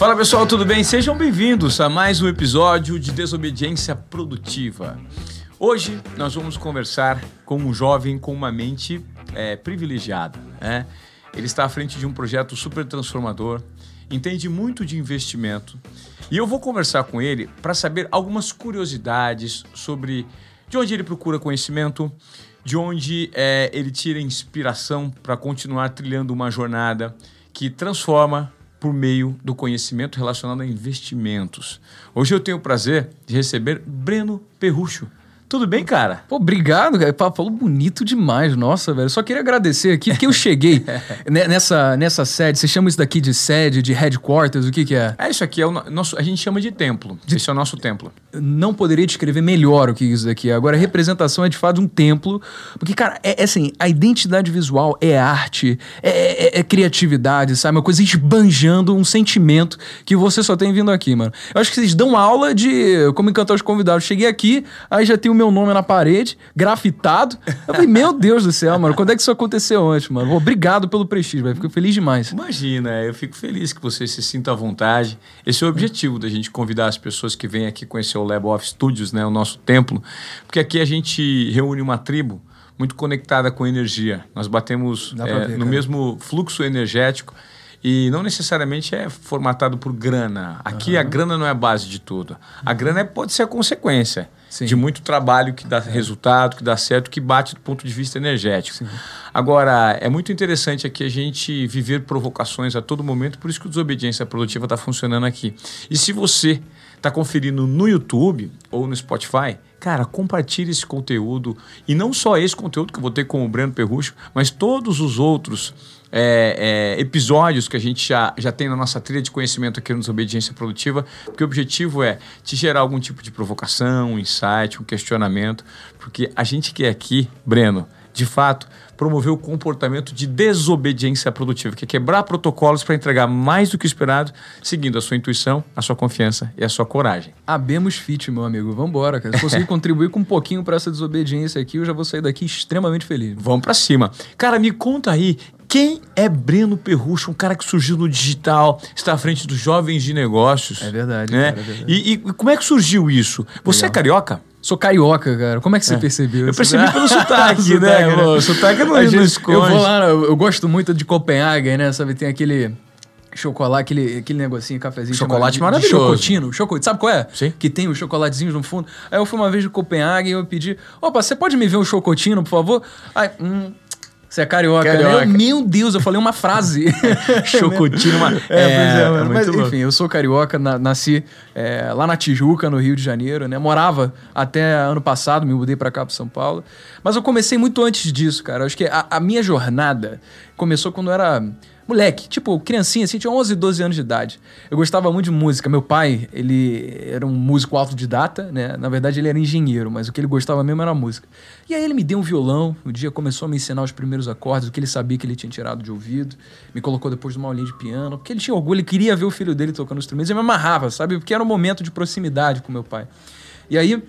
Fala pessoal, tudo bem? Sejam bem-vindos a mais um episódio de Desobediência Produtiva. Hoje nós vamos conversar com um jovem com uma mente é, privilegiada. Né? Ele está à frente de um projeto super transformador, entende muito de investimento e eu vou conversar com ele para saber algumas curiosidades sobre de onde ele procura conhecimento, de onde é, ele tira inspiração para continuar trilhando uma jornada que transforma por meio do conhecimento relacionado a investimentos. Hoje eu tenho o prazer de receber Breno Perrucho. Tudo bem, cara? Pô, obrigado, cara. Falou bonito demais, nossa, velho. Só queria agradecer aqui, porque eu cheguei nessa, nessa sede. Você chama isso daqui de sede, de headquarters? O que que é? É, isso aqui é o nosso. A gente chama de templo. Esse é o nosso templo. não poderia descrever melhor o que isso daqui é. Agora, a representação é de fato um templo. Porque, cara, é, é assim, a identidade visual é arte, é, é, é criatividade, sabe? Uma coisa esbanjando um sentimento que você só tem vindo aqui, mano. Eu acho que vocês dão aula de como encantar os convidados. Cheguei aqui, aí já tem o meu nome na parede, grafitado. Eu falei, meu Deus do céu, mano, quando é que isso aconteceu antes, mano? Obrigado pelo prestígio, velho. Fico feliz demais. Imagina, eu fico feliz que você se sinta à vontade. Esse é o objetivo da gente convidar as pessoas que vêm aqui conhecer o Lab of Studios, né, o nosso templo, porque aqui a gente reúne uma tribo muito conectada com energia. Nós batemos é, ver, no mesmo fluxo energético e não necessariamente é formatado por grana. Aqui uhum. a grana não é a base de tudo. A grana é, pode ser a consequência. Sim. de muito trabalho que dá resultado, que dá certo, que bate do ponto de vista energético. Sim. Agora, é muito interessante aqui a gente viver provocações a todo momento, por isso que o Desobediência Produtiva está funcionando aqui. E se você está conferindo no YouTube ou no Spotify, cara, compartilhe esse conteúdo. E não só esse conteúdo que eu vou ter com o Breno Perrucho, mas todos os outros é, é, episódios que a gente já, já tem na nossa trilha de conhecimento aqui no Desobediência Produtiva, porque o objetivo é te gerar algum tipo de provocação, um insight, um questionamento, porque a gente quer aqui, Breno, de fato, promover o comportamento de desobediência produtiva, que é quebrar protocolos para entregar mais do que esperado, seguindo a sua intuição, a sua confiança e a sua coragem. Abemos fit, meu amigo. Vamos embora, cara. Se conseguir contribuir com um pouquinho para essa desobediência aqui, eu já vou sair daqui extremamente feliz. Vamos para cima. Cara, me conta aí, quem é Breno Perrucho, um cara que surgiu no digital, está à frente dos jovens de negócios? É verdade. Né? Cara, é verdade. E, e, como é que surgiu isso? Você Legal. é carioca? Sou carioca, cara. Como é que você é. percebeu? Eu percebi pelo sotaque, né? né? sotaque não, não esconde. Eu vou lá, eu, eu gosto muito de Copenhague, né? Sabe, tem aquele chocolate, aquele, aquele negocinho, cafezinho. Chocolate de, maravilhoso. De chocotino. Chocolate, sabe qual é? Sim. Que tem os chocolatezinhos no fundo. Aí eu fui uma vez de Copenhague e eu pedi, opa, você pode me ver um chocotino, por favor? Aí, hum, você é carioca, carioca. Né? Meu Deus, eu falei uma frase. Chocotino. Uma... É, é, é, é mas louco. enfim, eu sou carioca, na, nasci é, lá na Tijuca, no Rio de Janeiro, né? Morava até ano passado, me mudei para cá, para São Paulo. Mas eu comecei muito antes disso, cara. Eu acho que a, a minha jornada começou quando eu era moleque, tipo, criancinha, assim, tinha 11, 12 anos de idade. Eu gostava muito de música. Meu pai, ele era um músico autodidata, né? Na verdade, ele era engenheiro, mas o que ele gostava mesmo era música. E aí ele me deu um violão, um dia começou a me ensinar os primeiros acordes, o que ele sabia que ele tinha tirado de ouvido. Me colocou depois numa aulinha de piano, porque ele tinha orgulho, ele queria ver o filho dele tocando instrumentos. E me amarrava, sabe? Porque era um momento de proximidade com meu pai. E aí uh,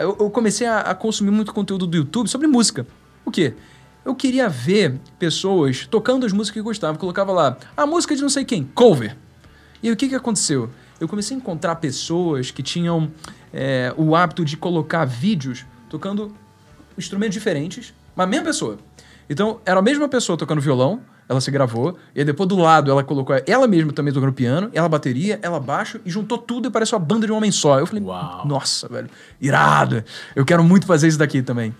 eu, eu, comecei a, a consumir muito conteúdo do YouTube sobre música. O quê? Eu queria ver pessoas tocando as músicas que gostavam. colocava lá, a música de não sei quem, cover. E aí, o que, que aconteceu? Eu comecei a encontrar pessoas que tinham é, o hábito de colocar vídeos tocando instrumentos diferentes, mas a mesma pessoa. Então, era a mesma pessoa tocando violão, ela se gravou, e aí depois do lado ela colocou ela mesma também tocando piano, ela bateria, ela baixo, e juntou tudo e pareceu uma banda de um homem só. Eu falei, Uau. nossa, velho, irado, eu quero muito fazer isso daqui também.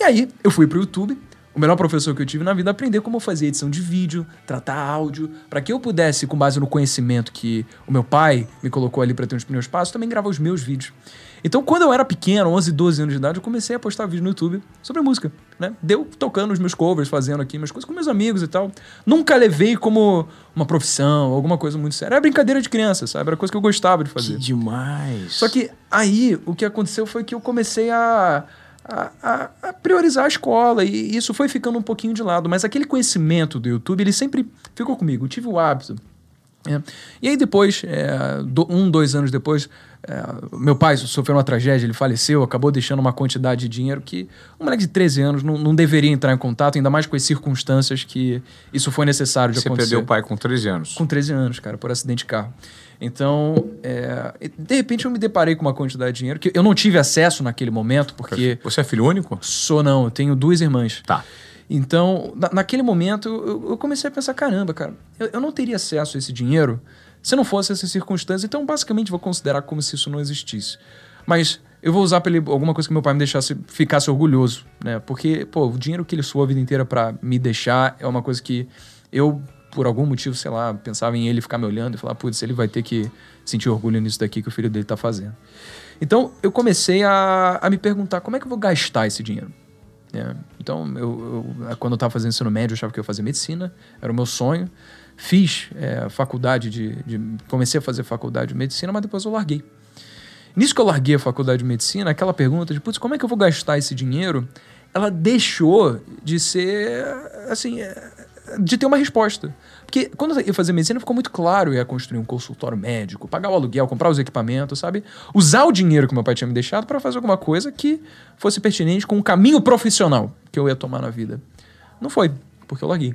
E aí, eu fui pro YouTube, o melhor professor que eu tive na vida aprender como fazer edição de vídeo, tratar áudio, para que eu pudesse, com base no conhecimento que o meu pai me colocou ali para ter os primeiros passos, também gravar os meus vídeos. Então, quando eu era pequeno, 11, 12 anos de idade, eu comecei a postar vídeo no YouTube sobre música, né? Deu tocando os meus covers, fazendo aqui minhas coisas com meus amigos e tal. Nunca levei como uma profissão, alguma coisa muito séria. Era brincadeira de criança, sabe? Era coisa que eu gostava de fazer. Que demais! Só que aí, o que aconteceu foi que eu comecei a a, a, a, priorizar a escola e isso foi ficando um pouquinho de lado. Mas aquele conhecimento do YouTube, ele sempre ficou comigo. Eu tive o hábito É. E aí depois, é, do, um, dois anos depois, é, meu pai sofreu uma tragédia, ele faleceu, acabou deixando uma quantidade de dinheiro que um moleque de 13 anos não, não deveria entrar em contato, ainda mais com as circunstâncias que isso foi necessário de Você acontecer. Você perdeu o pai com 13 anos? Com 13 anos, cara, por acidente de carro. Então, é, de repente eu me deparei com uma quantidade de dinheiro que eu não tive acesso naquele momento, porque... Você é filho único? Sou não, eu tenho duas irmãs. Tá. Então, na, naquele momento, eu, eu, comecei a pensar: caramba, cara, eu, eu, não teria acesso a esse dinheiro se não fosse essa circunstância. Então, basicamente, vou considerar como se isso não existisse. Mas eu vou usar pra ele alguma coisa que meu pai me deixasse, ficasse orgulhoso, né? Porque, pô, o dinheiro que ele suou a vida inteira para me deixar é uma coisa que eu, por algum motivo, sei lá, pensava em ele ficar me olhando e falar: putz, ele vai ter que sentir orgulho nisso daqui que o filho dele tá fazendo. Então, eu comecei a, a me perguntar: como é que eu vou gastar esse dinheiro? É, então, eu, eu, quando eu estava fazendo ensino médio, eu achava que eu ia fazer medicina, era o meu sonho. Fiz é, faculdade de, de, Comecei a fazer faculdade de medicina, mas depois eu larguei. Nisso que eu larguei a faculdade de medicina, aquela pergunta de, putz, como é que eu vou gastar esse dinheiro? Ela deixou de ser, assim, é, de ter uma resposta. Porque quando eu ia fazer medicina, ficou muito claro: eu ia construir um consultório médico, pagar o aluguel, comprar os equipamentos, sabe? Usar o dinheiro que meu pai tinha me deixado para fazer alguma coisa que fosse pertinente com o caminho profissional que eu ia tomar na vida. Não foi, porque eu larguei.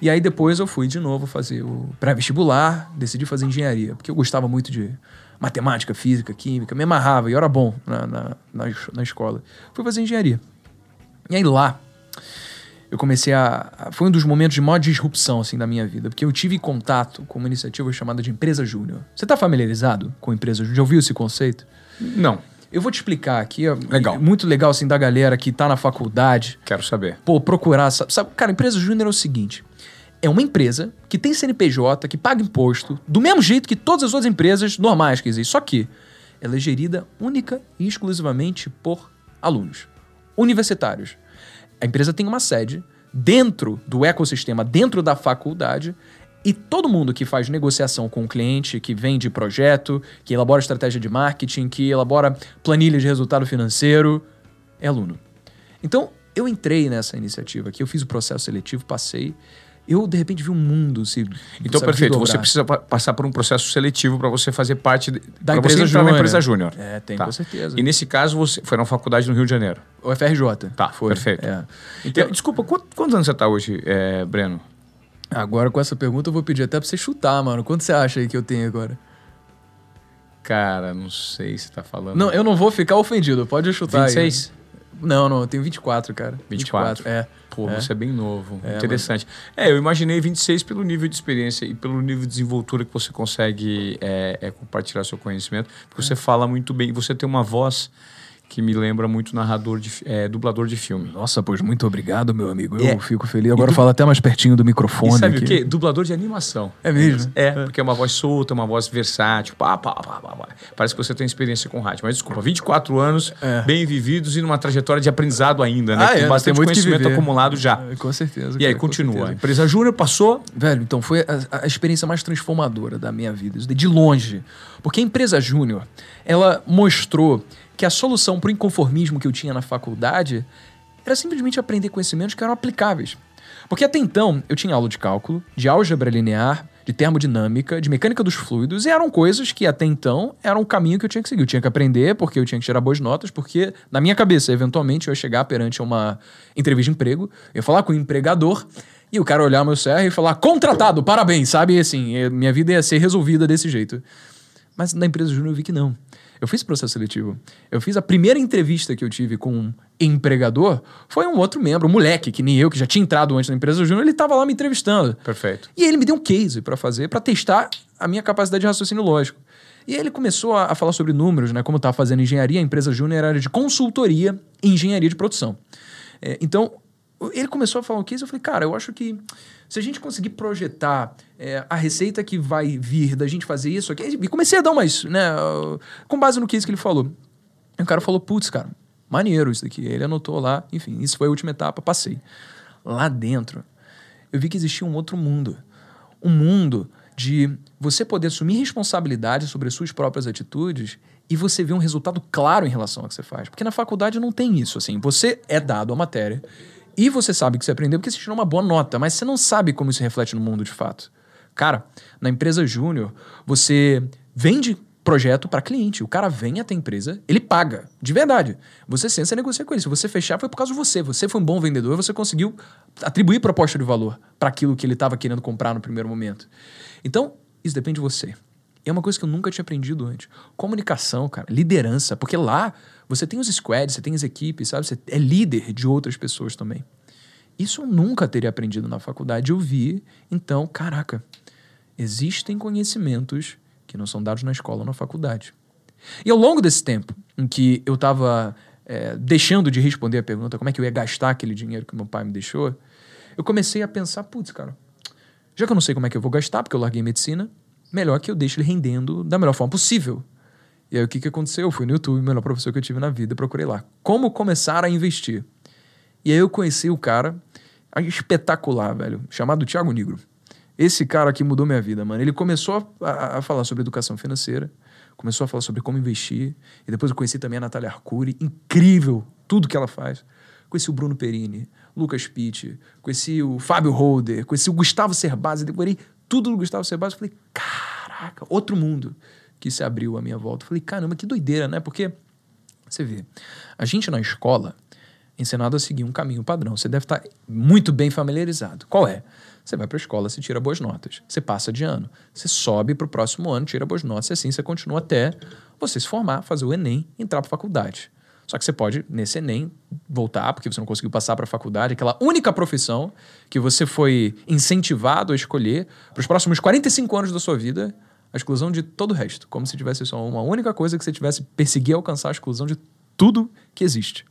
E aí depois eu fui de novo fazer o pré-vestibular, decidi fazer engenharia, porque eu gostava muito de matemática, física, química, me amarrava e era bom na, na, na, na escola. Fui fazer engenharia. E aí lá, eu comecei a. Foi um dos momentos de maior disrupção assim, da minha vida, porque eu tive contato com uma iniciativa chamada de Empresa Júnior. Você está familiarizado com Empresa Júnior? Já ouviu esse conceito? Não. Eu vou te explicar aqui. Legal. Muito legal, assim, da galera que está na faculdade. Quero saber. Pô, procurar. Sabe, cara, Empresa Júnior é o seguinte. É uma empresa que tem CNPJ, que paga imposto, do mesmo jeito que todas as outras empresas normais que existem. Só que ela é gerida única e exclusivamente por alunos universitários. A empresa tem uma sede dentro do ecossistema, dentro da faculdade, e todo mundo que faz negociação com o cliente, que vende projeto, que elabora estratégia de marketing, que elabora planilha de resultado financeiro, é aluno. Então, eu entrei nessa iniciativa aqui, eu fiz o processo seletivo, passei eu de repente vi um mundo se então sabe, perfeito. você precisa passar por um processo seletivo para você fazer parte de, da empresa você entrar na empresa júnior. É tem tá. com certeza. E nesse caso você foi na faculdade no Rio de Janeiro. O FRJ tá foi perfeito. é. então desculpa quantos, quantos anos você está hoje é, Breno? Agora com essa pergunta eu vou pedir até para você chutar mano. Quanto você acha aí que eu tenho agora? Cara não sei se tá falando. Não eu não vou ficar ofendido. Pode chutar 26 aí. Não não eu tenho 24 cara 24, 24 é Pô, é. você é bem novo. É, Interessante. Mas... É, eu imaginei 26 pelo nível de experiência e pelo nível de desenvoltura que você consegue é, é compartilhar seu conhecimento. Porque é. você fala muito bem, você tem uma voz que me lembra muito narrador de é, dublador de filme. Nossa, pois muito obrigado, meu amigo. Eu é. fico feliz. Agora du... falo até mais pertinho do microfone. E sabe aqui. o quê? Dublador de animação. É mesmo? É, é, porque é uma voz solta, uma voz versátil. Pá, pá, pá, pá, Parece que você tem experiência com rádio. Mas desculpa, 24 anos, é. bem vividos e numa trajetória de aprendizado ainda, né? Ah, com é, bastante conhecimento acumulado já. É, com certeza. E aí, continua. Empresa Júnior passou. Velho, então foi a, a experiência mais transformadora da minha vida. De longe. Porque a empresa Júnior, ela mostrou que a solução para o inconformismo que eu tinha na faculdade era simplesmente aprender conhecimentos que eram aplicáveis. Porque até então eu tinha aula de cálculo, de álgebra linear, de termodinâmica, de mecânica dos fluidos, e eram coisas que até então eram o caminho que eu tinha que seguir. Eu tinha que aprender, porque eu tinha que tirar boas notas, porque na minha cabeça, eventualmente, eu ia chegar perante uma entrevista de emprego, eu ia falar com o empregador, e o cara olhar meu CR e falar, contratado, parabéns, sabe? E assim, minha vida ia ser resolvida desse jeito. Mas na empresa júnior eu vi que não. Eu fiz processo seletivo. Eu fiz a primeira entrevista que eu tive com um empregador, foi um outro membro, um moleque, que nem eu, que já tinha entrado antes na empresa júnior, ele estava lá me entrevistando. Perfeito. E ele me deu um case para fazer, para testar a minha capacidade de raciocínio lógico. E aí ele começou a, a falar sobre números, né? Como eu estava fazendo engenharia, a empresa júnior era de consultoria em engenharia de produção. É, então, ele começou a falar um case, eu falei, cara, eu acho que se a gente conseguir projetar é, a receita que vai vir da gente fazer isso aqui, e comecei a dar umas, né, com base no case que ele falou. E o cara falou, putz, cara, maneiro isso daqui. Ele anotou lá, enfim, isso foi a última etapa, passei. Lá dentro, eu vi que existia um outro mundo. Um mundo de você poder assumir responsabilidade sobre as suas próprias atitudes e você ver um resultado claro em relação ao que você faz. Porque na faculdade não tem isso, assim. Você é dado a matéria e você sabe que você aprendeu porque você tirou uma boa nota, mas você não sabe como isso reflete no mundo de fato. Cara, na empresa júnior, você vende projeto para cliente. O cara vem até a empresa, ele paga, de verdade. Você senta e negocia com ele. Se você fechar, foi por causa de você. Você foi um bom vendedor, você conseguiu atribuir proposta de valor para aquilo que ele estava querendo comprar no primeiro momento. Então, isso depende de você. É uma coisa que eu nunca tinha aprendido antes. Comunicação, cara, liderança, porque lá você tem os squads, você tem as equipes, sabe? Você é líder de outras pessoas também. Isso eu nunca teria aprendido na faculdade. Eu vi, então, caraca, existem conhecimentos que não são dados na escola ou na faculdade. E ao longo desse tempo em que eu estava é, deixando de responder a pergunta como é que eu ia gastar aquele dinheiro que meu pai me deixou, eu comecei a pensar, putz, cara, já que eu não sei como é que eu vou gastar, porque eu larguei medicina, melhor que eu deixe ele rendendo da melhor forma possível. E aí o que, que aconteceu? Eu fui no YouTube, o melhor professor que eu tive na vida, procurei lá. Como começar a investir? E aí eu conheci o cara espetacular, velho, chamado Thiago Negro. Esse cara aqui mudou minha vida, mano. Ele começou a, a, falar sobre educação financeira, começou a falar sobre como investir, e depois eu conheci também a Natália Arcuri, incrível tudo que ela faz. Conheci o Bruno Perini, Lucas Pitt, conheci o Fábio Holder, conheci o Gustavo Cerbasi, decorei tudo do Gustavo Cerbasi. Falei, caraca, outro mundo que se abriu à minha volta. Falei, caramba, que doideira, né? Porque, você vê, a gente na escola é ensinado a seguir um caminho padrão. Você deve estar muito bem familiarizado. Qual é? Você vai para a escola, você tira boas notas. Você passa de ano. Você sobe para o próximo ano, tira boas notas, e assim você continua até você se formar, fazer o Enem entrar para a faculdade. Só que você pode, nesse Enem, voltar, porque você não conseguiu passar para a faculdade, aquela única profissão que você foi incentivado a escolher para os próximos 45 anos da sua vida, a exclusão de todo o resto. Como se tivesse só uma única coisa que você tivesse perseguir alcançar a exclusão de tudo que existe.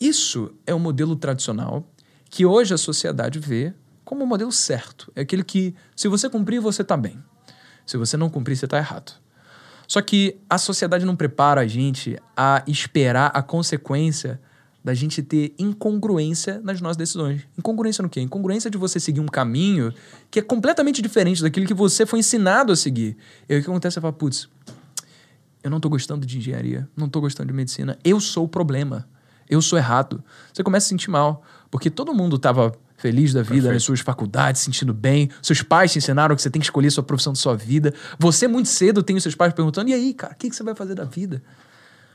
Isso é o um modelo tradicional que hoje a sociedade vê como o modelo certo. É aquele que, se você cumprir, você está bem. Se você não cumprir, você está errado. Só que a sociedade não prepara a gente a esperar a consequência da gente ter incongruência nas nossas decisões. Incongruência no quê? Incongruência de você seguir um caminho que é completamente diferente daquilo que você foi ensinado a seguir. E aí o que acontece? Você fala, putz, eu não estou gostando de engenharia, não estou gostando de medicina, eu sou o problema, eu sou errado. Você começa a se sentir mal. Porque todo mundo estava feliz da vida Perfeito. nas suas faculdades, sentindo bem. Seus pais te ensinaram que você tem que escolher a sua profissão da sua vida. Você, muito cedo, tem os seus pais perguntando: e aí, cara, o que, que você vai fazer da vida?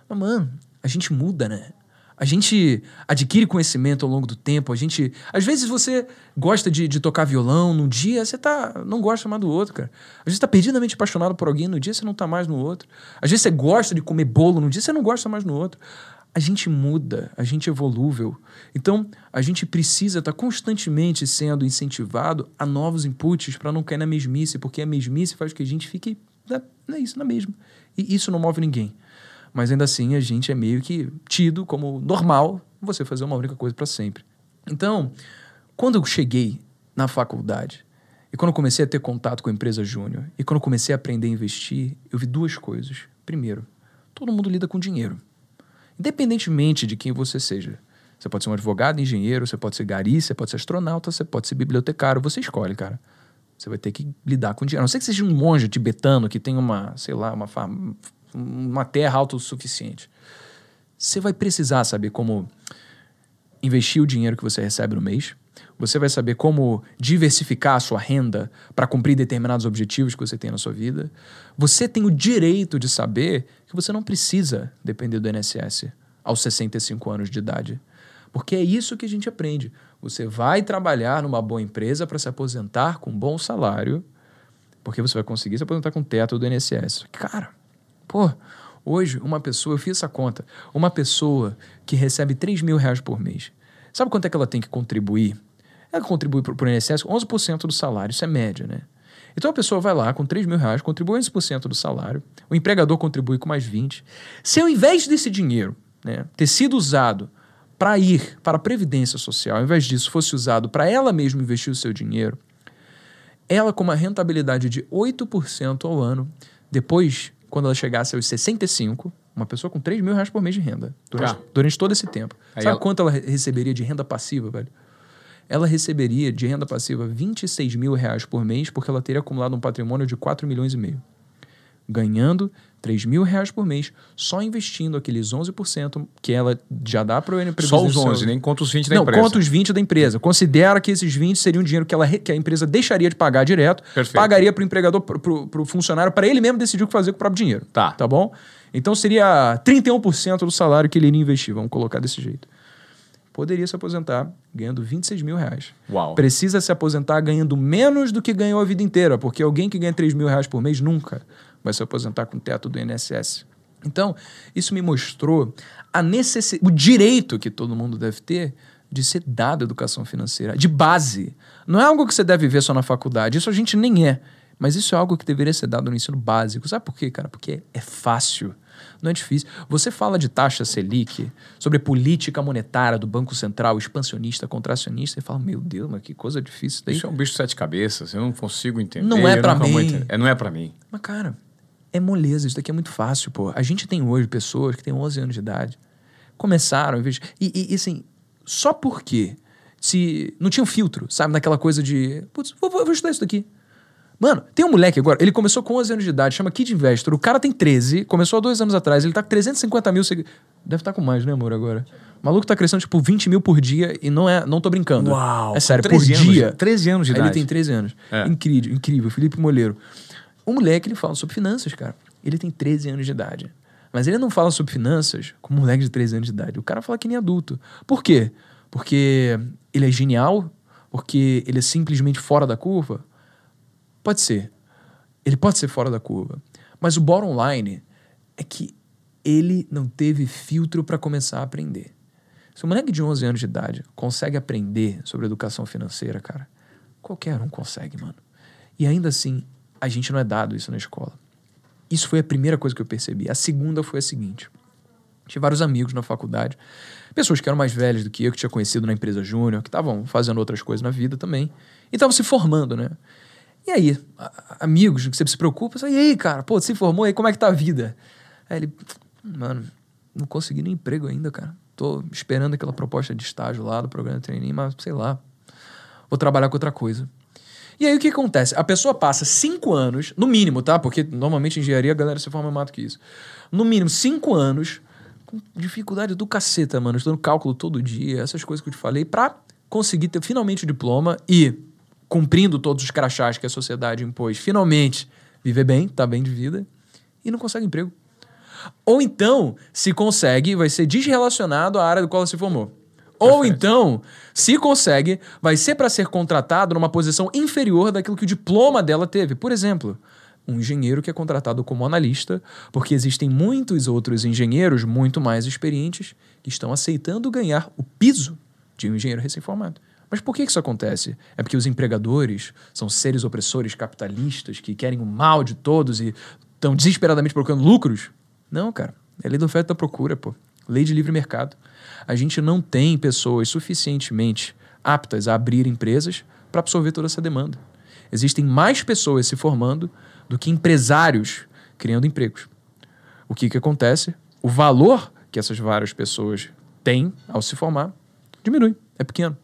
Mas, mano, a gente muda, né? A gente adquire conhecimento ao longo do tempo. A gente. Às vezes você gosta de, de tocar violão, num dia você tá, não gosta mais do outro, cara. Às vezes você tá perdidamente apaixonado por alguém, no dia você não tá mais no outro. Às vezes você gosta de comer bolo, no dia você não gosta mais no outro a gente muda, a gente é volúvel. Então, a gente precisa estar tá constantemente sendo incentivado a novos inputs para não cair na mesmice, porque a mesmice faz com que a gente fique na, na isso, na mesma. E isso não move ninguém. Mas ainda assim, a gente é meio que tido como normal você fazer uma única coisa para sempre. Então, quando eu cheguei na faculdade, e quando eu comecei a ter contato com a empresa júnior, e quando eu comecei a aprender a investir, eu vi duas coisas. Primeiro, todo mundo lida com dinheiro. Independentemente de quem você seja. Você pode ser um advogado, engenheiro, você pode ser gari, você pode ser astronauta, você pode ser bibliotecário, você escolhe, cara. Você vai ter que lidar com dinheiro. A não sei que seja um monge tibetano que tem uma, sei lá, uma, uma terra autossuficiente. Você vai precisar saber como investir o dinheiro que você recebe no mês. Você vai saber como diversificar a sua renda para cumprir determinados objetivos que você tem na sua vida. Você tem o direito de saber que você não precisa depender do INSS aos 65 anos de idade. Porque é isso que a gente aprende. Você vai trabalhar numa boa empresa para se aposentar com um bom salário, porque você vai conseguir se aposentar com o teto do INSS. Cara, pô, hoje uma pessoa, eu fiz essa conta, uma pessoa que recebe 3 mil reais por mês, sabe quanto é que ela tem que contribuir ela contribui para o INSS com 11% do salário, isso é média, né? Então a pessoa vai lá com 3 mil reais, contribui 11% do salário, o empregador contribui com mais 20%. Se ao invés desse dinheiro né, ter sido usado para ir para a Previdência Social, ao invés disso fosse usado para ela mesma investir o seu dinheiro, ela com uma rentabilidade de 8% ao ano, depois, quando ela chegasse aos 65, uma pessoa com 3 mil reais por mês de renda, durante, ah. durante todo esse tempo. Aí Sabe ela... quanto ela receberia de renda passiva, velho? ela receberia de renda passiva 26 mil reais por mês, porque ela teria acumulado um patrimônio de 4 milhões e meio. Ganhando 3 mil reais por mês, só investindo aqueles 11% que ela já dá para o. Só os 11, nem conta os 20 da Não, empresa. Não, conta os 20 da empresa. Considera que esses 20 seriam dinheiro que, ela, que a empresa deixaria de pagar direto, Perfeito. pagaria para o empregador, para o funcionário, para ele mesmo decidir o que fazer com o próprio dinheiro. Tá. Tá bom? Então seria 31% do salário que ele iria investir, vamos colocar desse jeito. Poderia se aposentar ganhando 26 mil reais. Uau. Precisa se aposentar ganhando menos do que ganhou a vida inteira, porque alguém que ganha 3 mil reais por mês nunca vai se aposentar com o teto do INSS. Então, isso me mostrou a necess... o direito que todo mundo deve ter de ser dado educação financeira, de base. Não é algo que você deve ver só na faculdade, isso a gente nem é. Mas isso é algo que deveria ser dado no ensino básico. Sabe por quê, cara? Porque é fácil. Não é difícil. Você fala de taxa Selic, sobre política monetária do Banco Central, expansionista, contracionista, e fala, meu Deus, mas que coisa difícil daí. Isso é um bicho de sete cabeças, eu não consigo entender. Não é para mim. É, não é para mim. Mas, cara, é moleza, isso daqui é muito fácil, pô. A gente tem hoje pessoas que têm 11 anos de idade, começaram, em vez de... e, e, assim, só porque se não tinha um filtro, sabe, naquela coisa de, putz, vou, vou, vou estudar isso daqui. Mano, tem um moleque agora, ele começou com 11 anos de idade, chama Kid Investor. O cara tem 13, começou há dois anos atrás, ele tá com 350 mil seguidores. Deve estar tá com mais, né, amor, agora? O maluco tá crescendo, tipo, 20 mil por dia e não é. Não tô brincando. Uau! É sério, por dia. Anos, 13 anos de idade. Ele tem 13 anos. É. Incrível, incrível. Felipe Moleiro. O moleque, ele fala sobre finanças, cara. Ele tem 13 anos de idade. Mas ele não fala sobre finanças como um moleque de 13 anos de idade. O cara fala que nem adulto. Por quê? Porque ele é genial? Porque ele é simplesmente fora da curva? Pode ser. Ele pode ser fora da curva. Mas o bottom line é que ele não teve filtro para começar a aprender. Se um moleque de 11 anos de idade consegue aprender sobre educação financeira, cara, qualquer um consegue, mano. E ainda assim, a gente não é dado isso na escola. Isso foi a primeira coisa que eu percebi. A segunda foi a seguinte: tinha vários amigos na faculdade, pessoas que eram mais velhas do que eu, que tinha conhecido na empresa júnior, que estavam fazendo outras coisas na vida também, e estavam se formando, né? E aí, amigos que você se preocupa, e aí, cara, pô, se formou, aí como é que tá a vida? Aí ele, mano, não consegui nem emprego ainda, cara. Tô esperando aquela proposta de estágio lá do programa de treininho, mas sei lá, vou trabalhar com outra coisa. E aí o que acontece? A pessoa passa cinco anos, no mínimo, tá? Porque normalmente em engenharia a galera se forma mais do que isso. No mínimo, cinco anos, com dificuldade do caceta, mano. Estudando cálculo todo dia, essas coisas que eu te falei, pra conseguir ter finalmente o diploma e, cumprindo todos os crachás que a sociedade impôs, finalmente viver bem, tá bem de vida, e não consegue emprego. Ou então, se consegue, vai ser desrelacionado à área do qual se formou. Ou então, se consegue, vai ser para ser contratado numa posição inferior daquilo que o diploma dela teve. Por exemplo, um engenheiro que é contratado como analista, porque existem muitos outros engenheiros muito mais experientes que estão aceitando ganhar o piso de um engenheiro recém-formado. Mas por que isso acontece? É porque os empregadores são seres opressores capitalistas que querem o mal de todos e estão desesperadamente procurando lucros? Não, cara. É lei da oferta da procura, pô. Lei de livre mercado a gente não tem pessoas suficientemente aptas a abrir empresas para absorver toda essa demanda. Existem mais pessoas se formando do que empresários criando empregos. O que, que acontece? O valor que essas várias pessoas têm ao se formar diminui, é pequeno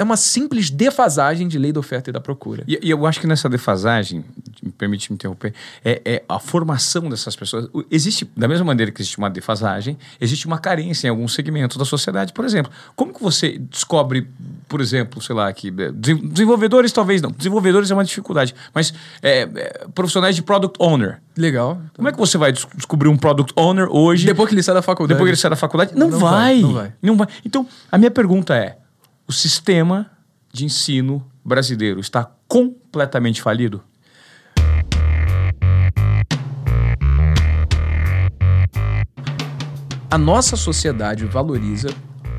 é uma simples defasagem de lei da oferta e da procura. E, e eu acho que nessa defasagem, me permite me interromper, é, é, a formação dessas pessoas. Existe, da mesma maneira que existe uma defasagem, existe uma carência em alguns segmentos da sociedade. Por exemplo, como que você descobre, por exemplo, sei lá, que é, desenvolvedores talvez não, desenvolvedores é uma dificuldade, mas é, é, profissionais de product owner. Legal. Como é que você vai descobrir um product owner hoje? Depois que ele sai da faculdade. Depois que ele sai da faculdade? Não, não vai. vai. Não vai. Não vai. Então, a minha pergunta é o sistema de ensino brasileiro está completamente falido? A nossa sociedade valoriza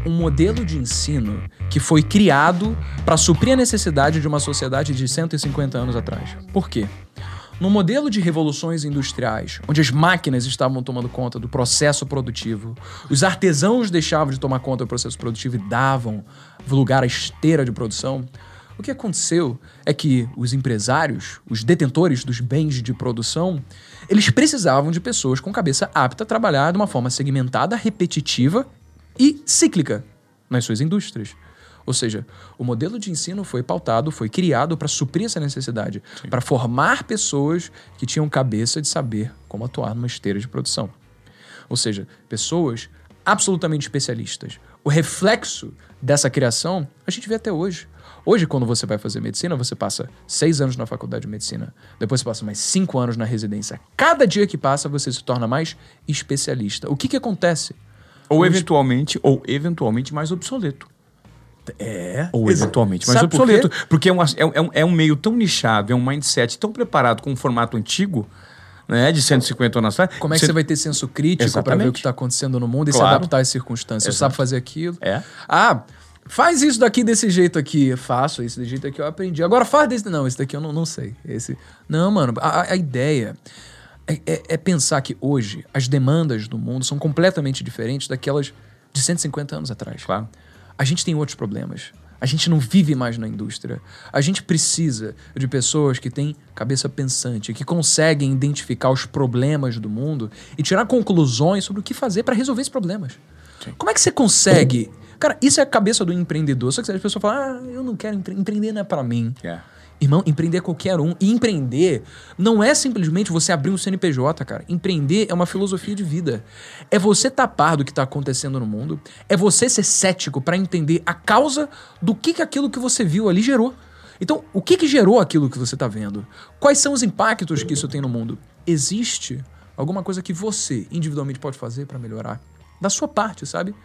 um modelo de ensino que foi criado para suprir a necessidade de uma sociedade de 150 anos atrás. Por quê? No modelo de revoluções industriais, onde as máquinas estavam tomando conta do processo produtivo, os artesãos deixavam de tomar conta do processo produtivo e davam lugar à esteira de produção, o que aconteceu é que os empresários, os detentores dos bens de produção, eles precisavam de pessoas com cabeça apta a trabalhar de uma forma segmentada, repetitiva e cíclica nas suas indústrias. Ou seja, o modelo de ensino foi pautado, foi criado para suprir essa necessidade, para formar pessoas que tinham cabeça de saber como atuar numa esteira de produção. Ou seja, pessoas absolutamente especialistas. O reflexo dessa criação a gente vê até hoje. Hoje, quando você vai fazer medicina, você passa seis anos na faculdade de medicina, depois você passa mais cinco anos na residência. Cada dia que passa, você se torna mais especialista. O que, que acontece? Ou eventualmente, ou eventualmente mais obsoleto. É. Ou eventualmente mais obsoleto. Por porque é, uma, é, um, é um meio tão nichado, é um mindset tão preparado com um formato antigo né, de 150 anos atrás. Como é que você vai ter senso crítico para ver o que está acontecendo no mundo e claro. se adaptar às circunstâncias? Você sabe fazer aquilo? É. Ah, faz isso daqui desse jeito aqui. Faço esse jeito aqui, eu aprendi. Agora faz desse. Não, esse daqui eu não, não sei. Esse. Não, mano, a, a ideia. É, é, é, pensar que hoje as demandas do mundo são completamente diferentes daquelas de 150 anos atrás. Claro. A gente tem outros problemas. A gente não vive mais na indústria. A gente precisa de pessoas que têm cabeça pensante, que conseguem identificar os problemas do mundo e tirar conclusões sobre o que fazer para resolver esses problemas. Sim. Como é que você consegue? Cara, isso é a cabeça do empreendedor. Só que as pessoas falam, ah, eu não quero empre empreender, não é para mim. Yeah. Irmão, empreender é qualquer um. E empreender não é simplesmente você abrir um CNPJ, cara. Empreender é uma filosofia de vida. É você tapar do que está acontecendo no mundo. É você ser cético para entender a causa do que, que aquilo que você viu ali gerou. Então, o que, que gerou aquilo que você está vendo? Quais são os impactos que isso tem no mundo? Existe alguma coisa que você individualmente pode fazer para melhorar? Da sua parte, sabe?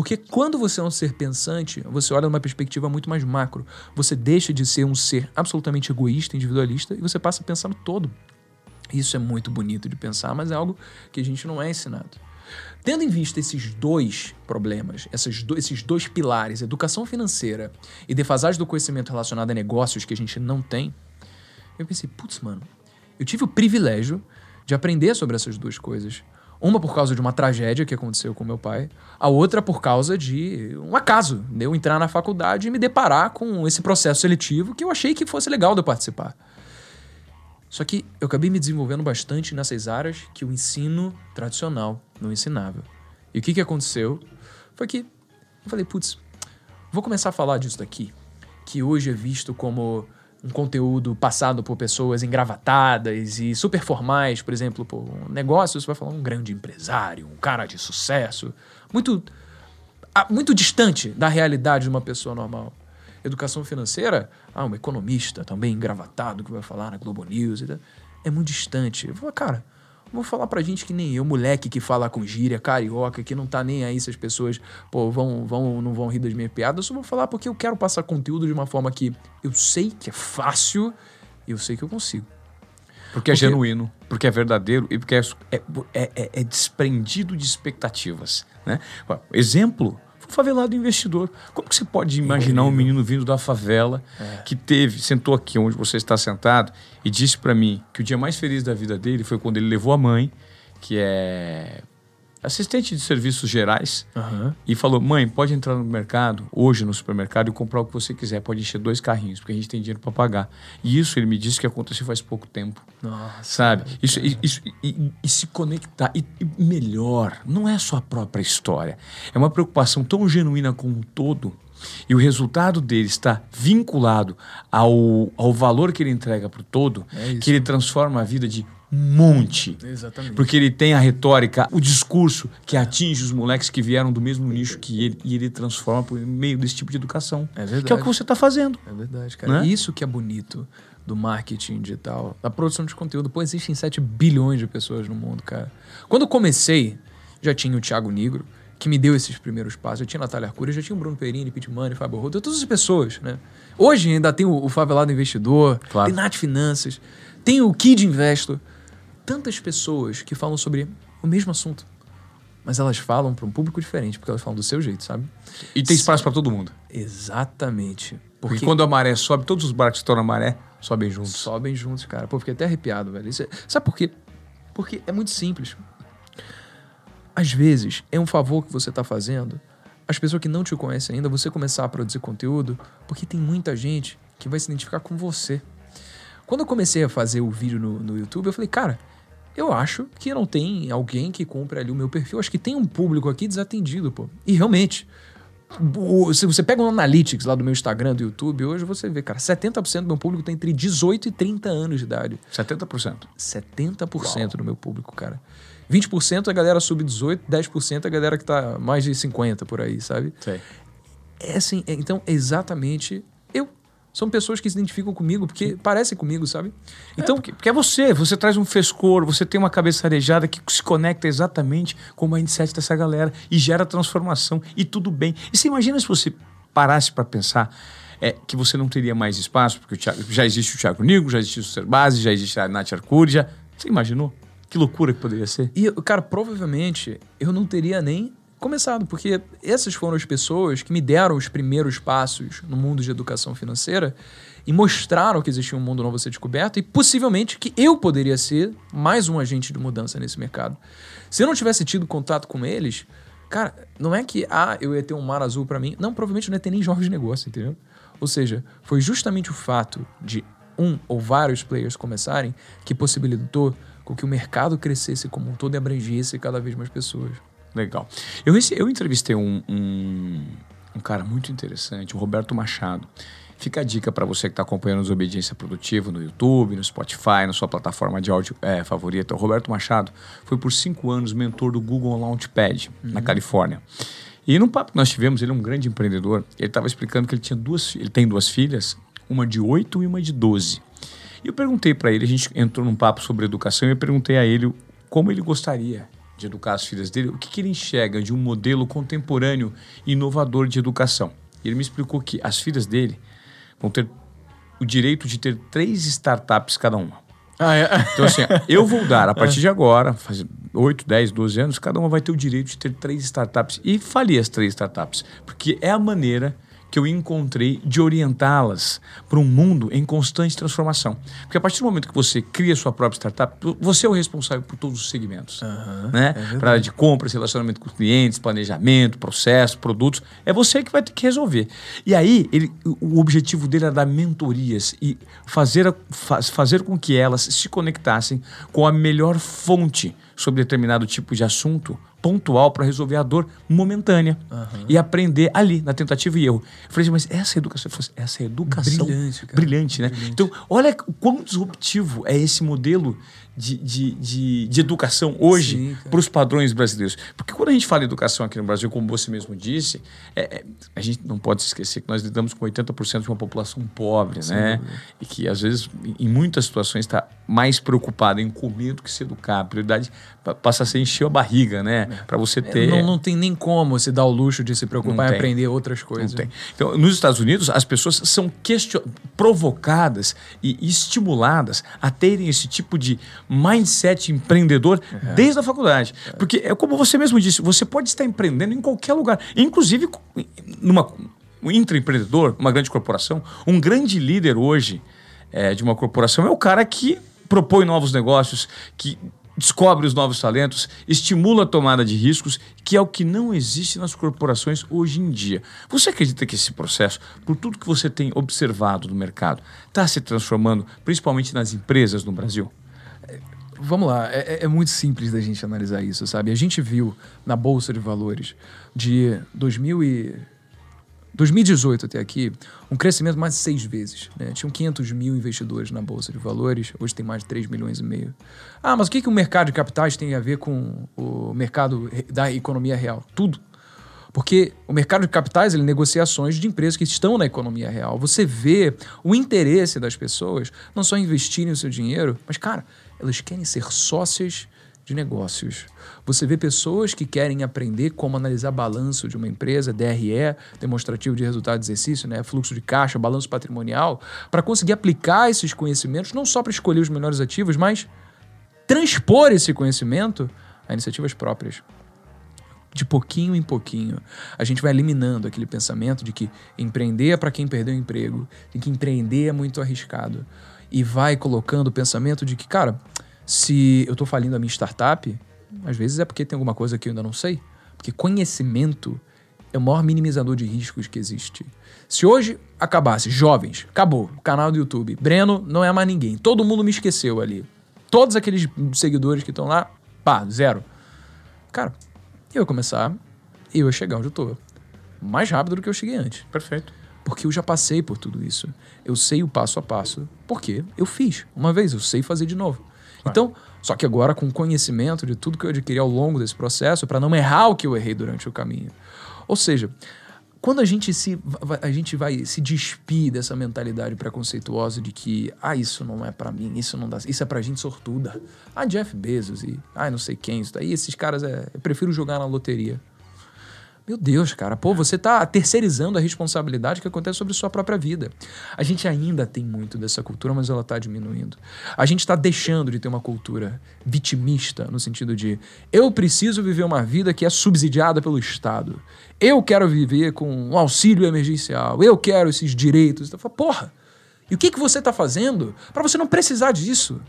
Porque quando você é um ser pensante, você olha numa perspectiva muito mais macro. Você deixa de ser um ser absolutamente egoísta, individualista, e você passa a pensar no todo. Isso é muito bonito de pensar, mas é algo que a gente não é ensinado. Tendo em vista esses dois problemas, esses, do, esses dois pilares, educação financeira e defasagem do conhecimento relacionado a negócios que a gente não tem, eu pensei, putz, mano, eu tive o privilégio de aprender sobre essas duas coisas. Uma por causa de uma tragédia que aconteceu com meu pai, a outra por causa de um acaso, de eu entrar na faculdade e me deparar com esse processo seletivo que eu achei que fosse legal de eu participar. Só que eu acabei me desenvolvendo bastante nessas áreas que o ensino tradicional não ensinava. E o que, que aconteceu foi que eu falei, putz, vou começar a falar disso daqui, que hoje é visto como um conteúdo passado por pessoas engravatadas e super formais, por exemplo, por um negócio, você vai falar um grande empresário, um cara de sucesso, muito, muito distante da realidade de uma pessoa normal. Educação financeira, ah, um economista também engravatado que vai falar na Globo News, é muito distante. Eu falo, cara, Vou falar pra gente que nem eu, moleque que fala com gíria, carioca, que não tá nem aí se as pessoas, pô, vão, vão, não vão rir das minhas piadas. Eu só vou falar porque eu quero passar conteúdo de uma forma que eu sei que é fácil e eu sei que eu consigo. Porque, é genuíno, porque é verdadeiro e porque é, é, é, é desprendido de expectativas. Né? Exemplo, favelado investidor. Como que você pode imaginar um menino vindo da favela é. que teve, sentou aqui onde você está sentado e disse para mim que o dia mais feliz da vida dele foi quando ele levou a mãe, que é assistente de serviços gerais, uhum. e falou: Mãe, pode entrar no mercado, hoje no supermercado, e comprar o que você quiser. Pode encher dois carrinhos, porque a gente tem dinheiro para pagar. E isso ele me disse que aconteceu faz pouco tempo. Nossa, sabe? Isso, isso e, e, se conectar. E, e, melhor, não é só a própria história. É uma preocupação tão genuína com o todo. E o resultado dele está vinculado ao, ao valor que ele entrega para o todo, é que ele transforma a vida de monte. Exatamente. Porque ele tem a retórica, o discurso que atinge os moleques que vieram do mesmo nicho que ele e ele transforma por meio desse tipo de educação. É verdade. Que é o que você está fazendo. É verdade, cara. Né? Isso que é bonito do marketing digital, da produção de conteúdo. Pô, existem 7 bilhões de pessoas no mundo, cara. Quando eu comecei, já tinha o Thiago Negro, que me deu esses primeiros passos. Eu tinha a Natália Arcuri, já tinha o Bruno Perini, Pete Money, Fábio Roto, todas as pessoas, né? Hoje ainda tem o, o Favelado Investidor, claro. tem Nath Finanças, tem o Kid Investor tantas pessoas que falam sobre o mesmo assunto, mas elas falam para um público diferente, porque elas falam do seu jeito, sabe? E tem espaço para todo mundo. Exatamente. Porque... porque, quando a maré sobe, todos os barcos que estão na maré sobem juntos. Sobem juntos, cara. Pô, fiquei até arrepiado, velho. É... Sabe por quê? Porque é muito simples. Às vezes, é um favor que você está fazendo as pessoas que não te conhecem ainda, você começar a produzir conteúdo, porque tem muita gente que vai se identificar com você. Quando eu comecei a fazer o vídeo no, no YouTube, eu falei, cara, eu acho que não tem alguém que compre ali o meu perfil. Acho que tem um público aqui desatendido, pô. E realmente, o, se você pega o Analytics lá do meu Instagram, do YouTube, hoje você vê, cara, 70% do meu público tem entre 18 e 30 anos de idade. 70%? 70% Uau. do meu público, cara. 20% é a galera sub-18, 10% é a galera que tá mais de 50 por aí, sabe? Sei. É assim, é, então, exatamente. São pessoas que se identificam comigo porque parecem comigo, sabe? É, então, é, porque, porque, é você, você traz um frescor, você tem uma cabeça arejada que se conecta exatamente com o mindset dessa galera e gera transformação e tudo bem. E você imagina se você parasse para pensar é, que você não teria mais espaço, porque Thiago, já existe o Thiago Nigo, já existe o Ser Base, já existe a Nath Arcuri, já... Você imaginou? Que loucura que poderia ser. E, cara, provavelmente eu não teria nem começado, porque essas foram as pessoas que me deram os primeiros passos no mundo de educação financeira e mostraram que existia um mundo novo a ser descoberto e possivelmente que eu poderia ser mais um agente de mudança nesse mercado. Se eu não tivesse tido contato com eles, cara, não é que ah, eu ia ter um mar azul para mim, não, provavelmente não ia ter nem jogos de negócio, entendeu? Ou seja, foi justamente o fato de um ou vários players começarem que possibilitou com que o mercado crescesse como um todo e abrangesse cada vez mais pessoas. Legal. Eu, eu entrevistei um, um, um cara muito interessante, o Roberto Machado. Fica a dica para você que está acompanhando os Obediência Produtiva no YouTube, no Spotify, na sua plataforma de áudio é, favorita. O Roberto Machado foi por cinco anos mentor do Google Launchpad, uhum. na Califórnia. E no papo que nós tivemos, ele é um grande empreendedor, ele estava explicando que ele, tinha duas, ele tem duas filhas, uma de 8 e uma de 12. E eu perguntei para ele, a gente entrou num papo sobre educação, e eu perguntei a ele como ele gostaria de educar as filhas dele, o que, que ele enxerga de um modelo contemporâneo e inovador de educação. Ele me explicou que as filhas dele vão ter o direito de ter três startups cada uma. Ah, é? Então, assim, eu vou dar, a partir de agora, faz 8, 10, 12 anos, cada uma vai ter o direito de ter três startups. E falir as três startups. Porque é a maneira que eu encontrei de orientá-las para um mundo em constante transformação. Porque a partir do momento que você cria sua própria startup, você é o responsável por todos os segmentos. Uhum, né? É para de compras, relacionamento com clientes, planejamento, processo, produtos. É você que vai ter que resolver. E aí, ele, o objetivo dele era dar mentorias e fazer, fazer com que elas se conectassem com a melhor fonte sobre determinado tipo de assunto pontual para resolver a dor momentânea uhum. e aprender ali, na tentativa e erro. Eu falei assim, mas essa educação, essa educação brilhante, brilhante né? Brilhante. Então, olha quão disruptivo é esse modelo de, de, de, de educação hoje para os padrões brasileiros. Porque quando a gente fala em educação aqui no Brasil, como você mesmo disse, é, é, a gente não pode esquecer que nós lidamos com 80% de uma população pobre, Sim, né? E que, às vezes, em muitas situações, está mais preocupada em comer do que se educar. A prioridade passa a ser encher a barriga, né? É. Para você ter. Não, não tem nem como se dar o luxo de se preocupar em aprender outras coisas. Não tem. Então, nos Estados Unidos, as pessoas são question... provocadas e estimuladas a terem esse tipo de mindset empreendedor uhum. desde a faculdade. É. Porque é como você mesmo disse, você pode estar empreendendo em qualquer lugar, inclusive numa um intraempreendedor, uma grande corporação, um grande líder hoje é, de uma corporação é o cara que propõe novos negócios, que descobre os novos talentos, estimula a tomada de riscos, que é o que não existe nas corporações hoje em dia. Você acredita que esse processo, por tudo que você tem observado no mercado, está se transformando, principalmente nas empresas no Brasil? vamos lá, é, é, é, muito simples da gente analisar isso, sabe? A gente viu na Bolsa de Valores de 2000 e 2018 até aqui um crescimento mais de seis vezes. Né? Tinham 500 mil investidores na Bolsa de Valores, hoje tem mais de 3 milhões e meio. Ah, mas o que, que o mercado de capitais tem a ver com o mercado da economia real? Tudo. Porque o mercado de capitais ele negocia ações de empresas que estão na economia real. Você vê o interesse das pessoas não só investirem o seu dinheiro, mas, cara, elas querem ser sócias de negócios. Você vê pessoas que querem aprender como analisar balanço de uma empresa, DRE, demonstrativo de resultado de exercício, né, fluxo de caixa, balanço patrimonial, para conseguir aplicar esses conhecimentos não só para escolher os melhores ativos, mas transpor esse conhecimento a iniciativas próprias. De pouquinho em pouquinho, a gente vai eliminando aquele pensamento de que empreender é para quem perdeu o emprego, de que empreender é muito arriscado e vai colocando o pensamento de que, cara, se eu estou falindo a minha startup, às vezes é porque tem alguma coisa que eu ainda não sei. Porque conhecimento é o maior minimizador de riscos que existe. Se hoje acabasse, jovens, acabou, canal do YouTube, Breno não é mais ninguém, todo mundo me esqueceu ali. Todos aqueles seguidores que estão lá, pá, zero. Cara, eu ia começar, eu ia chegar onde eu tô. mais rápido do que eu cheguei antes. Perfeito. Porque eu já passei por tudo isso. Eu sei o passo a passo, porque eu fiz. Uma vez, eu sei fazer de novo. Então, só que agora com conhecimento de tudo que eu adquiri ao longo desse processo, para não errar o que eu errei durante o caminho. Ou seja, quando a gente se a gente vai se despir dessa mentalidade preconceituosa de que ah isso não é para mim isso não dá isso é para gente sortuda. Ah Jeff Bezos e ah não sei quem isso daí esses caras é eu prefiro jogar na loteria meu Deus, cara, pô, você está terceirizando a responsabilidade que acontece sobre sua própria vida. A gente ainda tem muito dessa cultura, mas ela está diminuindo. A gente está deixando de ter uma cultura vitimista, no sentido de eu preciso viver uma vida que é subsidiada pelo Estado. Eu quero viver com um auxílio emergencial. Eu quero esses direitos. Porra, e o que, que você está fazendo para você não precisar disso?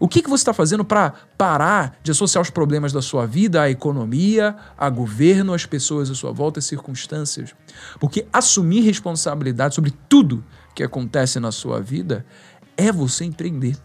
O que, que você está fazendo para parar de associar os problemas da sua vida à economia, a governo, às pessoas à sua volta, às circunstâncias? Porque assumir responsabilidade sobre tudo que acontece na sua vida é você empreender.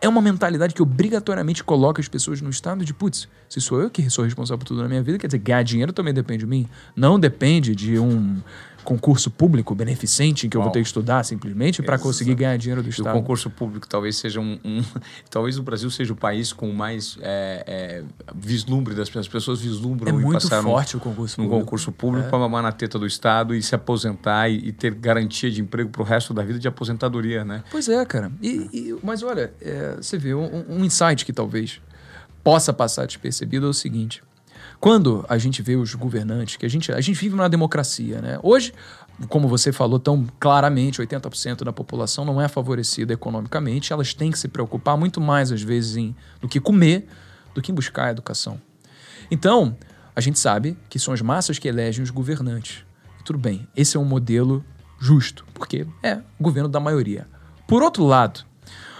É uma mentalidade que obrigatoriamente coloca as pessoas no estado de, putz, se sou eu que sou responsável por tudo na minha vida, quer dizer, ganhar dinheiro também depende de mim. Não depende de um concurso público beneficente em que eu vou ter que estudar simplesmente para conseguir ganhar dinheiro do e Estado. O concurso público talvez seja um, um, talvez o Brasil seja o país com mais é, é, vislumbre das pessoas. As pessoas vislumbram é e muito forte o concurso público. Um concurso público é. para mamar na teta do Estado e se aposentar e, e ter garantia de emprego para o resto da vida de aposentadoria, né? Pois é, cara. E, e mas olha, é, você vê um, um insight que talvez possa passar despercebido é o seguinte. Quando a gente vê os governantes, que a gente, a gente vive numa democracia, né? Hoje, como você falou tão claramente, 80% da população não é favorecida economicamente, elas têm que se preocupar muito mais, às vezes, em, do que comer do que em buscar a educação. Então, a gente sabe que são as massas que elegem os governantes. E tudo bem, esse é um modelo justo, porque é o governo da maioria. Por outro lado,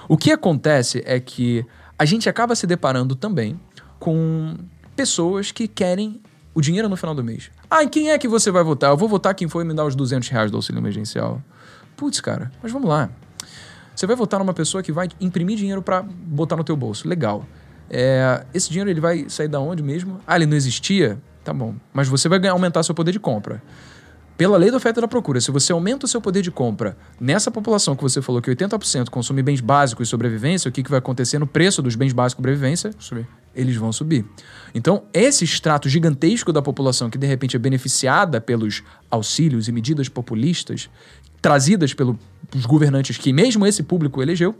o que acontece é que a gente acaba se deparando também com pessoas que querem o dinheiro no final do mês. Ah, em quem é que você vai votar? Eu vou votar quem foi me dar os 200 reais do auxílio emergencial. Putz, cara, mas vamos lá. Você vai votar numa pessoa que vai imprimir dinheiro para botar no teu bolso. Legal. É, esse dinheiro ele vai sair da onde mesmo? Ah, ele não existia? Tá bom. Mas você vai ganhar, aumentar seu poder de compra. Pela lei da oferta e da procura, se você aumenta o seu poder de compra nessa população que você falou que 80% consome bens básicos e sobrevivência, o que, que vai acontecer no preço dos bens básicos e sobrevivência? Subir eles vão subir. Então, esse extrato gigantesco da população que de repente é beneficiada pelos auxílios e medidas populistas trazidas pelos governantes que mesmo esse público elegeu,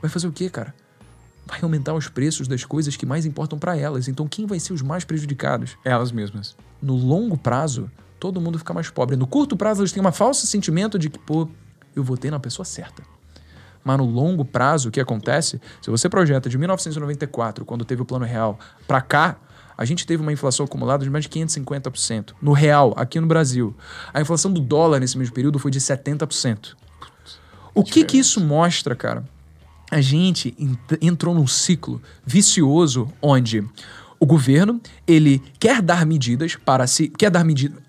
vai fazer o quê, cara? Vai aumentar os preços das coisas que mais importam para elas. Então, quem vai ser os mais prejudicados? Elas mesmas. No longo prazo, todo mundo fica mais pobre. No curto prazo, eles têm um falso sentimento de que, pô, eu votei na pessoa certa. Mas no longo prazo, o que acontece? Se você projeta de 1994, quando teve o Plano Real, para cá, a gente teve uma inflação acumulada de mais de 550%. No real, aqui no Brasil. A inflação do dólar nesse mesmo período foi de 70%. O que, que isso mostra, cara? A gente entrou num ciclo vicioso onde o governo ele quer dar medidas para se quer dar medidas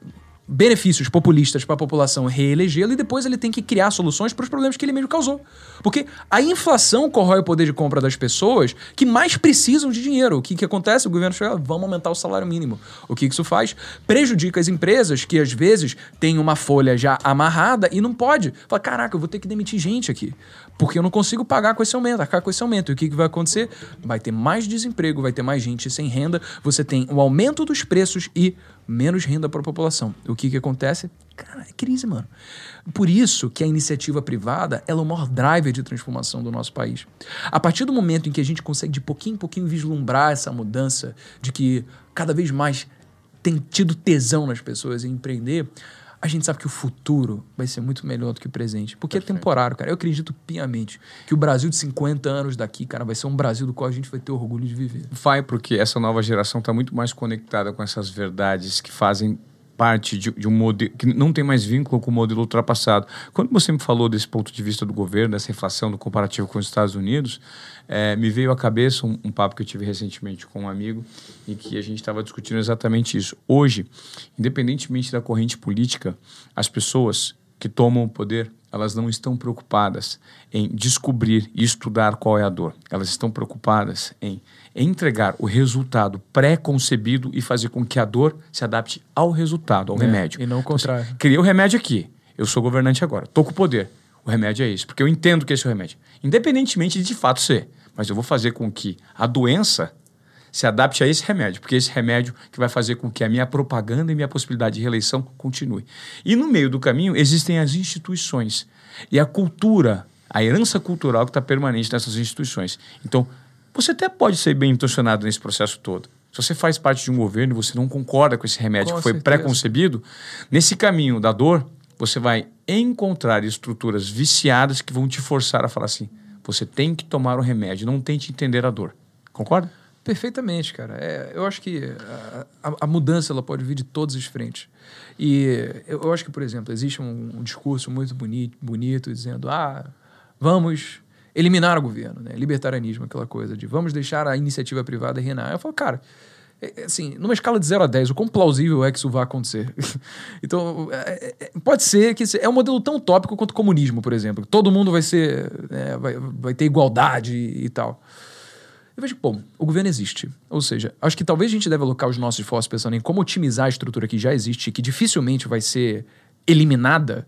benefícios populistas para a população reelegê-lo e depois ele tem que criar soluções para os problemas que ele mesmo causou. Porque a inflação corrói o poder de compra das pessoas que mais precisam de dinheiro. O que, que acontece? O governo chega, vamos aumentar o salário mínimo. O que, que isso faz? Prejudica as empresas que às vezes têm uma folha já amarrada e não pode. Fala, caraca, eu vou ter que demitir gente aqui. Porque eu não consigo pagar com esse aumento, arcar com esse aumento. E o que, que vai acontecer? Vai ter mais desemprego, vai ter mais gente sem renda, você tem o um aumento dos preços e menos renda para a população. O que, que acontece? Cara, é crise, mano. Por isso que a iniciativa privada ela é o maior driver de transformação do nosso país. A partir do momento em que a gente consegue de pouquinho em pouquinho vislumbrar essa mudança, de que cada vez mais tem tido tesão nas pessoas em empreender, a gente sabe que o futuro vai ser muito melhor do que o presente. Porque Perfeito. é temporário, cara. Eu acredito piamente que o Brasil de 50 anos daqui, cara, vai ser um Brasil do qual a gente vai ter orgulho de viver. Vai, porque essa nova geração está muito mais conectada com essas verdades que fazem parte de, de, um modelo que não tem mais vínculo com o modelo ultrapassado. Quando você me falou desse ponto de vista do governo, dessa inflação do comparativo com os Estados Unidos, é, me veio à cabeça um, um, papo que eu tive recentemente com um amigo em que a gente estava discutindo exatamente isso. Hoje, independentemente da corrente política, as pessoas que tomam o poder, elas não estão preocupadas em descobrir e estudar qual é a dor. Elas estão preocupadas em entregar o resultado pré-concebido e fazer com que a dor se adapte ao resultado, ao é, remédio. E não o então, contrário. Então, criei o remédio aqui. Eu sou governante agora. Estou com o poder. O remédio é isso. Porque eu entendo que esse é o remédio. Independentemente de de fato ser. Mas eu vou fazer com que a doença se adapte a esse remédio, porque esse remédio que vai fazer com que a minha propaganda e minha possibilidade de reeleição continue. E no meio do caminho existem as instituições e a cultura, a herança cultural que está permanente nessas instituições. Então, você até pode ser bem intencionado nesse processo todo. Se você faz parte de um governo e você não concorda com esse remédio com que foi pré-concebido, nesse caminho da dor, você vai encontrar estruturas viciadas que vão te forçar a falar assim: você tem que tomar o remédio, não tente entender a dor. Concorda? Perfeitamente, cara. É, eu acho que a, a, mudança ela pode vir de todas as frentes. E eu, eu acho que, por exemplo, existe um, um, discurso muito bonito, bonito dizendo: ah, vamos eliminar o governo, né? libertarianismo, aquela coisa de vamos deixar a iniciativa privada reinar. Eu falo, cara, é, é assim, numa escala de 0 a 10, o quão plausível é que isso vá acontecer? então, é, é, pode ser que é um modelo tão utópico quanto o comunismo, por exemplo. Todo mundo vai ser, é, vai, vai ter igualdade e, e tal. Eu vejo bom, o governo existe. Ou seja, acho que talvez a gente deve alocar os nossos esforços pensando em como otimizar a estrutura que já existe, que dificilmente vai ser eliminada,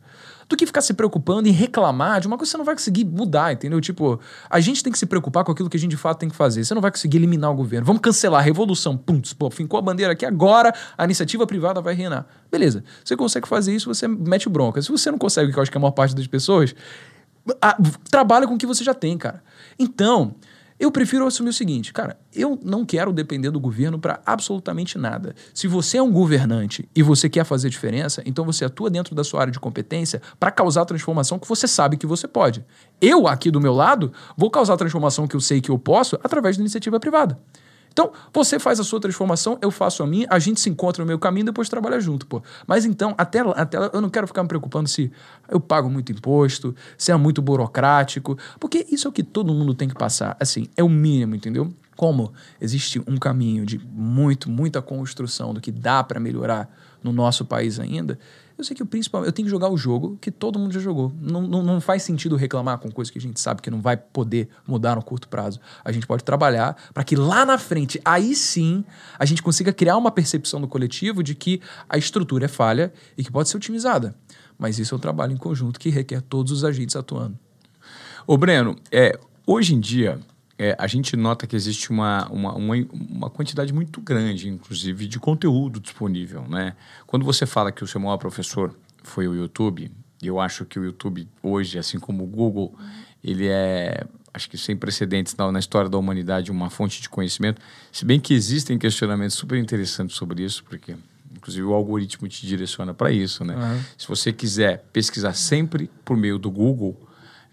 do que ficar se preocupando em reclamar de uma coisa que você não vai conseguir mudar, entendeu? Tipo, a gente tem que se preocupar com aquilo que a gente de fato tem que fazer. Você não vai conseguir eliminar o governo. Vamos cancelar a revolução. Pum, pô, fincou a bandeira aqui, agora a iniciativa privada vai reinar. Beleza. Você consegue fazer isso, você mete bronca. Se você não consegue, que eu acho que é a maior parte das pessoas, a, trabalha com o que você já tem, cara. Então, eu prefiro assumir o seguinte, cara, eu não quero depender do governo para absolutamente nada. Se você é um governante e você quer fazer diferença, então você atua dentro da sua área de competência para causar a transformação que você sabe que você pode. Eu, aqui do meu lado, vou causar a transformação que eu sei que eu posso através da iniciativa privada. Então, você faz a sua transformação, eu faço a minha, a gente se encontra no meio caminho e depois trabalha junto, pô. Mas então, até, até eu não quero ficar me preocupando se eu pago muito imposto, se é muito burocrático, porque isso é o que todo mundo tem que passar. Assim, é o mínimo, entendeu? Como existe um caminho de muito, muita construção do que dá para melhorar no nosso país ainda, eu sei que o principal, eu tenho que jogar o jogo que todo mundo já jogou. Não, não, não faz sentido reclamar com coisas que a gente sabe que não vai poder mudar no curto prazo. A gente pode trabalhar para que lá na frente, aí sim, a gente consiga criar uma percepção no coletivo de que a estrutura é falha e que pode ser otimizada. Mas isso é um trabalho em conjunto que requer todos os agentes atuando. Ô, Breno, é, hoje em dia, é, a gente nota que existe uma, uma, uma, uma, quantidade muito grande, inclusive, de conteúdo disponível. Né? Quando você fala que o seu maior professor foi o YouTube, eu acho que o YouTube hoje, assim como o Google, ele é, acho que sem precedentes na, na história da humanidade, uma fonte de conhecimento. Se bem que existem questionamentos super interessantes sobre isso, porque inclusive o algoritmo te direciona para isso. Né? Uhum. Se você quiser pesquisar sempre por meio do Google,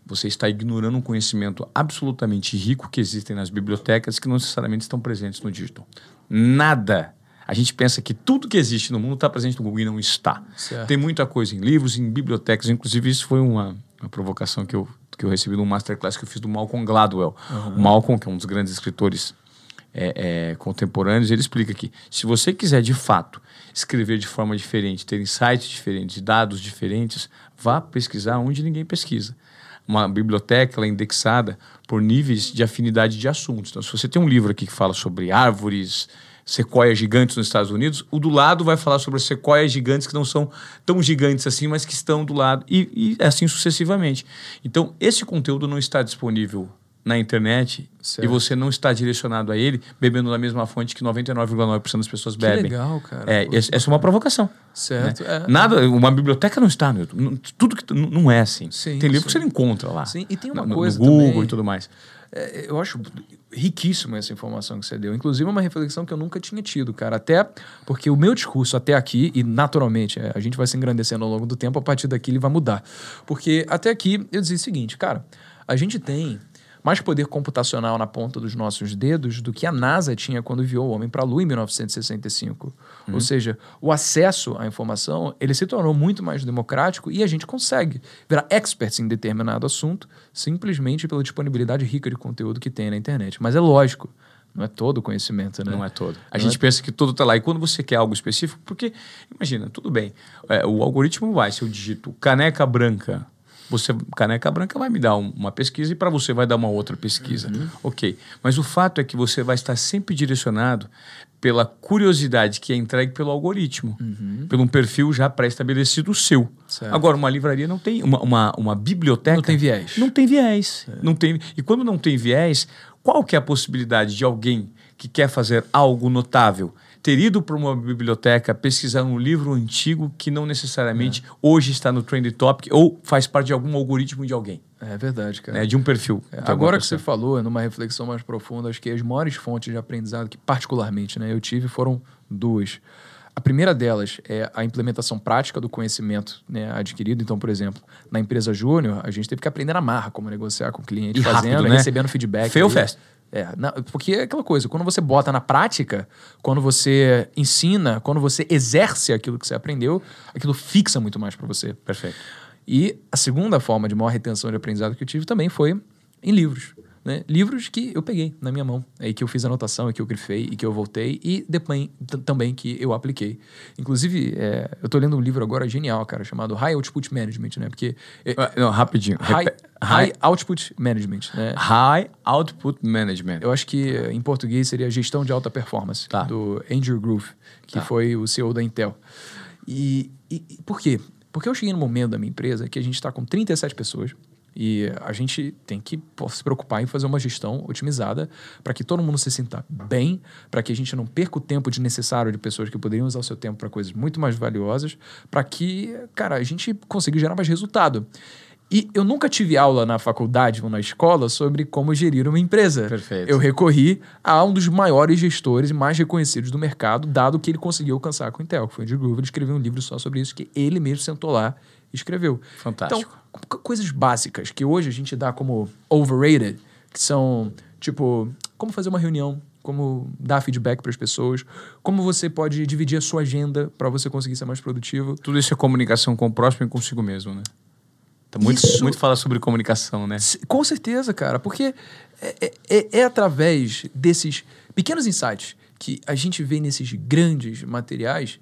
você está ignorando um conhecimento absolutamente rico que existem nas bibliotecas que não necessariamente estão presentes no digital. Nada. A gente pensa que tudo que existe no mundo está presente no Google e não está. Certo. Tem muita coisa em livros, em bibliotecas. Inclusive, isso foi uma, uma provocação que eu, que eu recebi no masterclass que eu fiz do Malcolm Gladwell. Uhum. O Malcolm, que é um dos grandes escritores é, é, contemporâneos, ele explica que se você quiser, de fato, escrever de forma diferente, ter insights diferentes, dados diferentes, vá pesquisar onde ninguém pesquisa uma biblioteca é indexada por níveis de afinidade de assuntos. Então, se você tem um livro aqui que fala sobre árvores, sequoias gigantes nos Estados Unidos, o do lado vai falar sobre sequoias gigantes que não são tão gigantes assim, mas que estão do lado, e, e assim sucessivamente. Então, esse conteúdo não está disponível na internet certo. e você não está direcionado a ele bebendo da mesma fonte que 99,9% das pessoas bebem. Que legal, cara. É, essa é uma provocação. Certo. Né? É. Nada, uma biblioteca não está no YouTube. Tudo que não é assim. Sim, tem livro sim. que você não encontra lá. Sim, e tem uma no, coisa no Google também, e tudo mais. É, eu acho riquíssima essa informação que você deu. Inclusive, uma reflexão que eu nunca tinha tido, cara. Até porque o meu discurso até aqui, e naturalmente, é, a gente vai se engrandecendo ao longo do tempo, a partir daqui ele vai mudar. Porque até aqui eu dizia o seguinte, cara, a gente tem mais poder computacional na ponta dos nossos dedos do que a NASA tinha quando enviou o homem para a Lua em 1965. Uhum. Ou seja, o acesso à informação ele se tornou muito mais democrático e a gente consegue virar experts em determinado assunto simplesmente pela disponibilidade rica de conteúdo que tem na internet. Mas é lógico, não é todo o conhecimento, né? Não é todo. A Não gente é... pensa que tudo está lá. E quando você quer algo específico, porque, imagina, tudo bem, é, o algoritmo vai, se eu digito caneca branca Você, Caneca Branca, vai me dar um, uma pesquisa e para você vai dar uma outra pesquisa. Uhum. Ok. Mas o fato é que você vai estar sempre direcionado pela curiosidade que é entregue pelo algoritmo, uhum. pelo um perfil já pré-estabelecido seu. Certo. Agora, uma livraria não tem, uma, uma, uma, biblioteca... Não tem viés. Não tem viés. É. Não tem, e quando não tem viés, qual que é a possibilidade de alguém que quer fazer algo notável ter ido para uma biblioteca pesquisar um livro antigo que não necessariamente é. hoje está no Trend Topic ou faz parte de algum algoritmo de alguém. É verdade, cara. É, de um perfil. É, agora que você falou, numa reflexão mais profunda, acho que as maiores fontes de aprendizado que particularmente né, eu tive foram duas. A primeira delas é a implementação prática do conhecimento né, adquirido. Então, por exemplo, na empresa Júnior, a gente teve que aprender na marra como negociar com o cliente, e fazendo, rápido, né? recebendo feedback. Fail fast. É, não, porque é aquela coisa, quando você bota na prática, quando você ensina, quando você exerce aquilo que você aprendeu, aquilo fixa muito mais para você. Perfeito. E a segunda forma de maior retenção de aprendizado que eu tive também foi em livros. Né? Livros que eu peguei na minha mão, aí que eu fiz anotação, e que eu grifei, e que eu voltei, e depois também que eu apliquei. Inclusive, é, eu estou lendo um livro agora genial, cara, chamado High Output Management, né? Porque. É, Não, rapidinho. High, high, Output Management, né? High Output Management. Eu acho que em português seria Gestão de Alta Performance, tá. do Andrew Groove, que tá. foi o CEO da Intel. E, e, e por quê? Porque eu cheguei no momento da minha empresa que a gente está com 37 pessoas e a gente tem que se preocupar em fazer uma gestão otimizada para que todo mundo se sinta bem, para que a gente não perca o tempo desnecessário de pessoas que poderiam usar o seu tempo para coisas muito mais valiosas, para que, cara, a gente consiga gerar mais resultado. E eu nunca tive aula na faculdade ou na escola sobre como gerir uma empresa. Perfeito. Eu recorri a um dos maiores gestores e mais reconhecidos do mercado, dado que ele conseguiu alcançar com o Intel, que foi o Andy Groover. Ele escreveu um livro só sobre isso, que ele mesmo sentou lá escreveu. Fantástico. Então, coisas básicas que hoje a gente dá como overrated, que são tipo como fazer uma reunião, como dar feedback para as pessoas, como você pode dividir a sua agenda para você conseguir ser mais produtivo. Tudo isso é comunicação com o próximo e consigo mesmo, né? Tá muito, isso, muito fala sobre comunicação, né? Com certeza, cara, porque é, é, é, é através desses pequenos insights que a gente vê nesses grandes materiais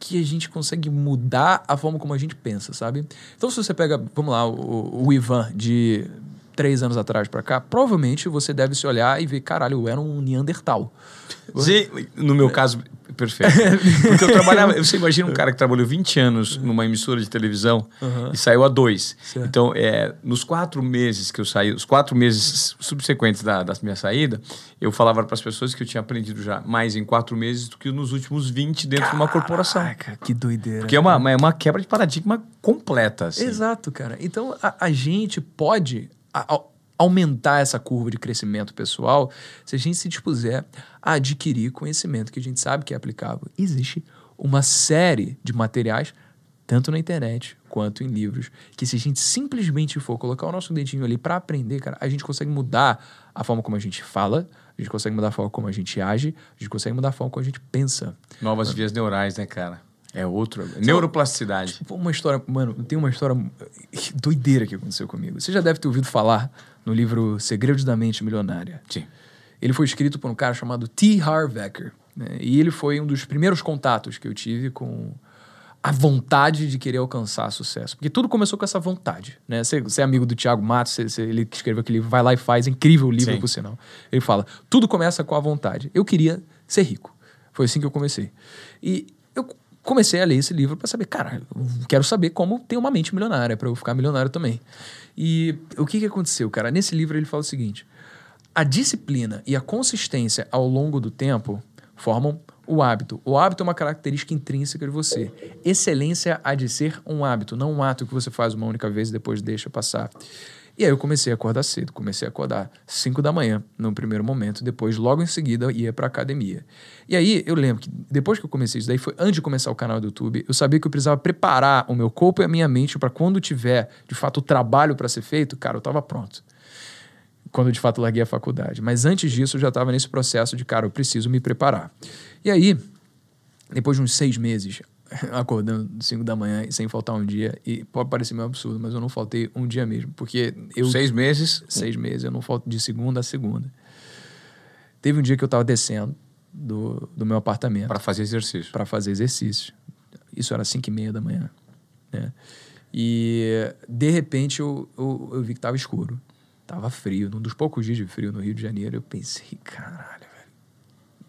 que a gente consegue mudar a forma como a gente pensa, sabe? Então, se você pega, vamos lá, o, o Ivan de três anos atrás para cá, provavelmente você deve se olhar e ver, caralho, eu era um Neandertal. Sim, no meu caso, perfeito. Porque eu trabalhava, você imagina um cara que trabalhou 20 anos numa emissora de televisão uhum. e saiu a dois. Certo. Então, é, nos quatro meses que eu saí, os quatro meses subsequentes da, da minha saída, eu falava para as pessoas que eu tinha aprendido já mais em quatro meses do que nos últimos 20 dentro Caraca, de uma corporação. que doideira. Porque é uma, é uma quebra de paradigma completa. Assim. Exato, cara. Então, a, a gente pode a, aumentar essa curva de crescimento pessoal se a gente se dispuser a adquirir conhecimento que a gente sabe que é aplicável. Existe uma série de materiais, tanto na internet quanto em livros, que se a gente simplesmente for colocar o nosso dedinho ali para aprender, cara, a gente consegue mudar a forma como a gente fala, a gente consegue mudar a forma como a gente age, a gente consegue mudar a forma como a gente pensa. Novas vias neurais, né, cara? É outro. Neuroplasticidade. Tipo, uma história. Mano, tem uma história doideira que aconteceu comigo. Você já deve ter ouvido falar no livro Segredos da Mente Milionária. Sim. Ele foi escrito por um cara chamado T. Harv Eker. Né? E ele foi um dos primeiros contatos que eu tive com a vontade de querer alcançar sucesso. Porque tudo começou com essa vontade. Né? Você, você é amigo do Tiago Matos, você, você, ele escreveu aquele livro Vai Lá e Faz, é incrível o livro, Sim. por sinal. Ele fala, tudo começa com a vontade. Eu queria ser rico. Foi assim que eu comecei. E comecei a ler esse livro para saber, cara, quero saber como ter uma mente milionária, para eu ficar milionário também. E o que, que aconteceu, cara? Nesse livro ele fala o seguinte: a disciplina e a consistência ao longo do tempo formam o hábito. O hábito é uma característica intrínseca de você. Excelência há de ser um hábito, não um ato que você faz uma única vez e depois deixa passar. E aí eu comecei a acordar cedo, comecei a acordar 5 da manhã no primeiro momento, depois logo em seguida ia para academia. E aí eu lembro que depois que eu comecei isso daí foi antes de começar o canal do YouTube, eu sabia que eu precisava preparar o meu corpo e a minha mente para quando tiver de fato o trabalho para ser feito, cara, eu estava pronto. Quando de fato larguei a faculdade, mas antes disso eu já estava nesse processo de, cara, eu preciso me preparar. E aí, depois de uns seis meses, acordando 5 da manhã e sem faltar um dia. E pode parecer meio absurdo, mas eu não faltei um dia mesmo. Porque eu. Seis meses? Seis meses, eu não falto de segunda a segunda. Teve um dia que eu estava descendo do, do meu apartamento. Para fazer exercício. Para fazer exercício. Isso era 5 e meia da manhã. Né? E de repente eu, eu, eu vi que tava escuro. Tava frio, num dos poucos dias de frio no Rio de Janeiro. Eu pensei, caralho, velho,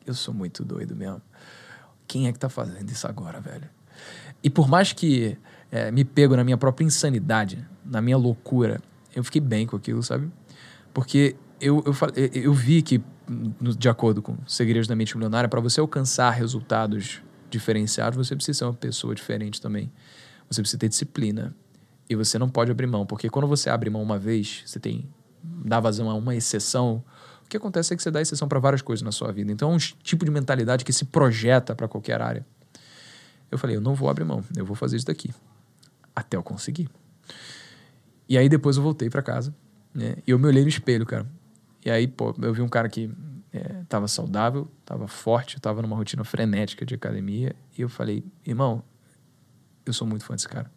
eu sou muito doido mesmo. Quem é que tá fazendo isso agora, velho? E por mais que é, me pego na minha própria insanidade, na minha loucura, eu fiquei bem com aquilo, sabe? Porque eu, eu, eu vi que, de acordo com Segredos da Mente Milionária, para você alcançar resultados diferenciados, você precisa ser uma pessoa diferente também. Você precisa ter disciplina. E você não pode abrir mão, porque quando você abre mão uma vez, você tem dá vazão a uma exceção, que acontece é que você dá exceção para várias coisas na sua vida. Então é um tipo de mentalidade que se projeta para qualquer área. Eu falei, eu não vou abrir mão, eu vou fazer isso daqui. Até eu conseguir. E aí depois eu voltei para casa, né? E eu me olhei no espelho, cara. E aí, pô, eu vi um cara que é, tava saudável, tava forte, tava numa rotina frenética de academia. E eu falei, irmão, eu sou muito fã desse cara.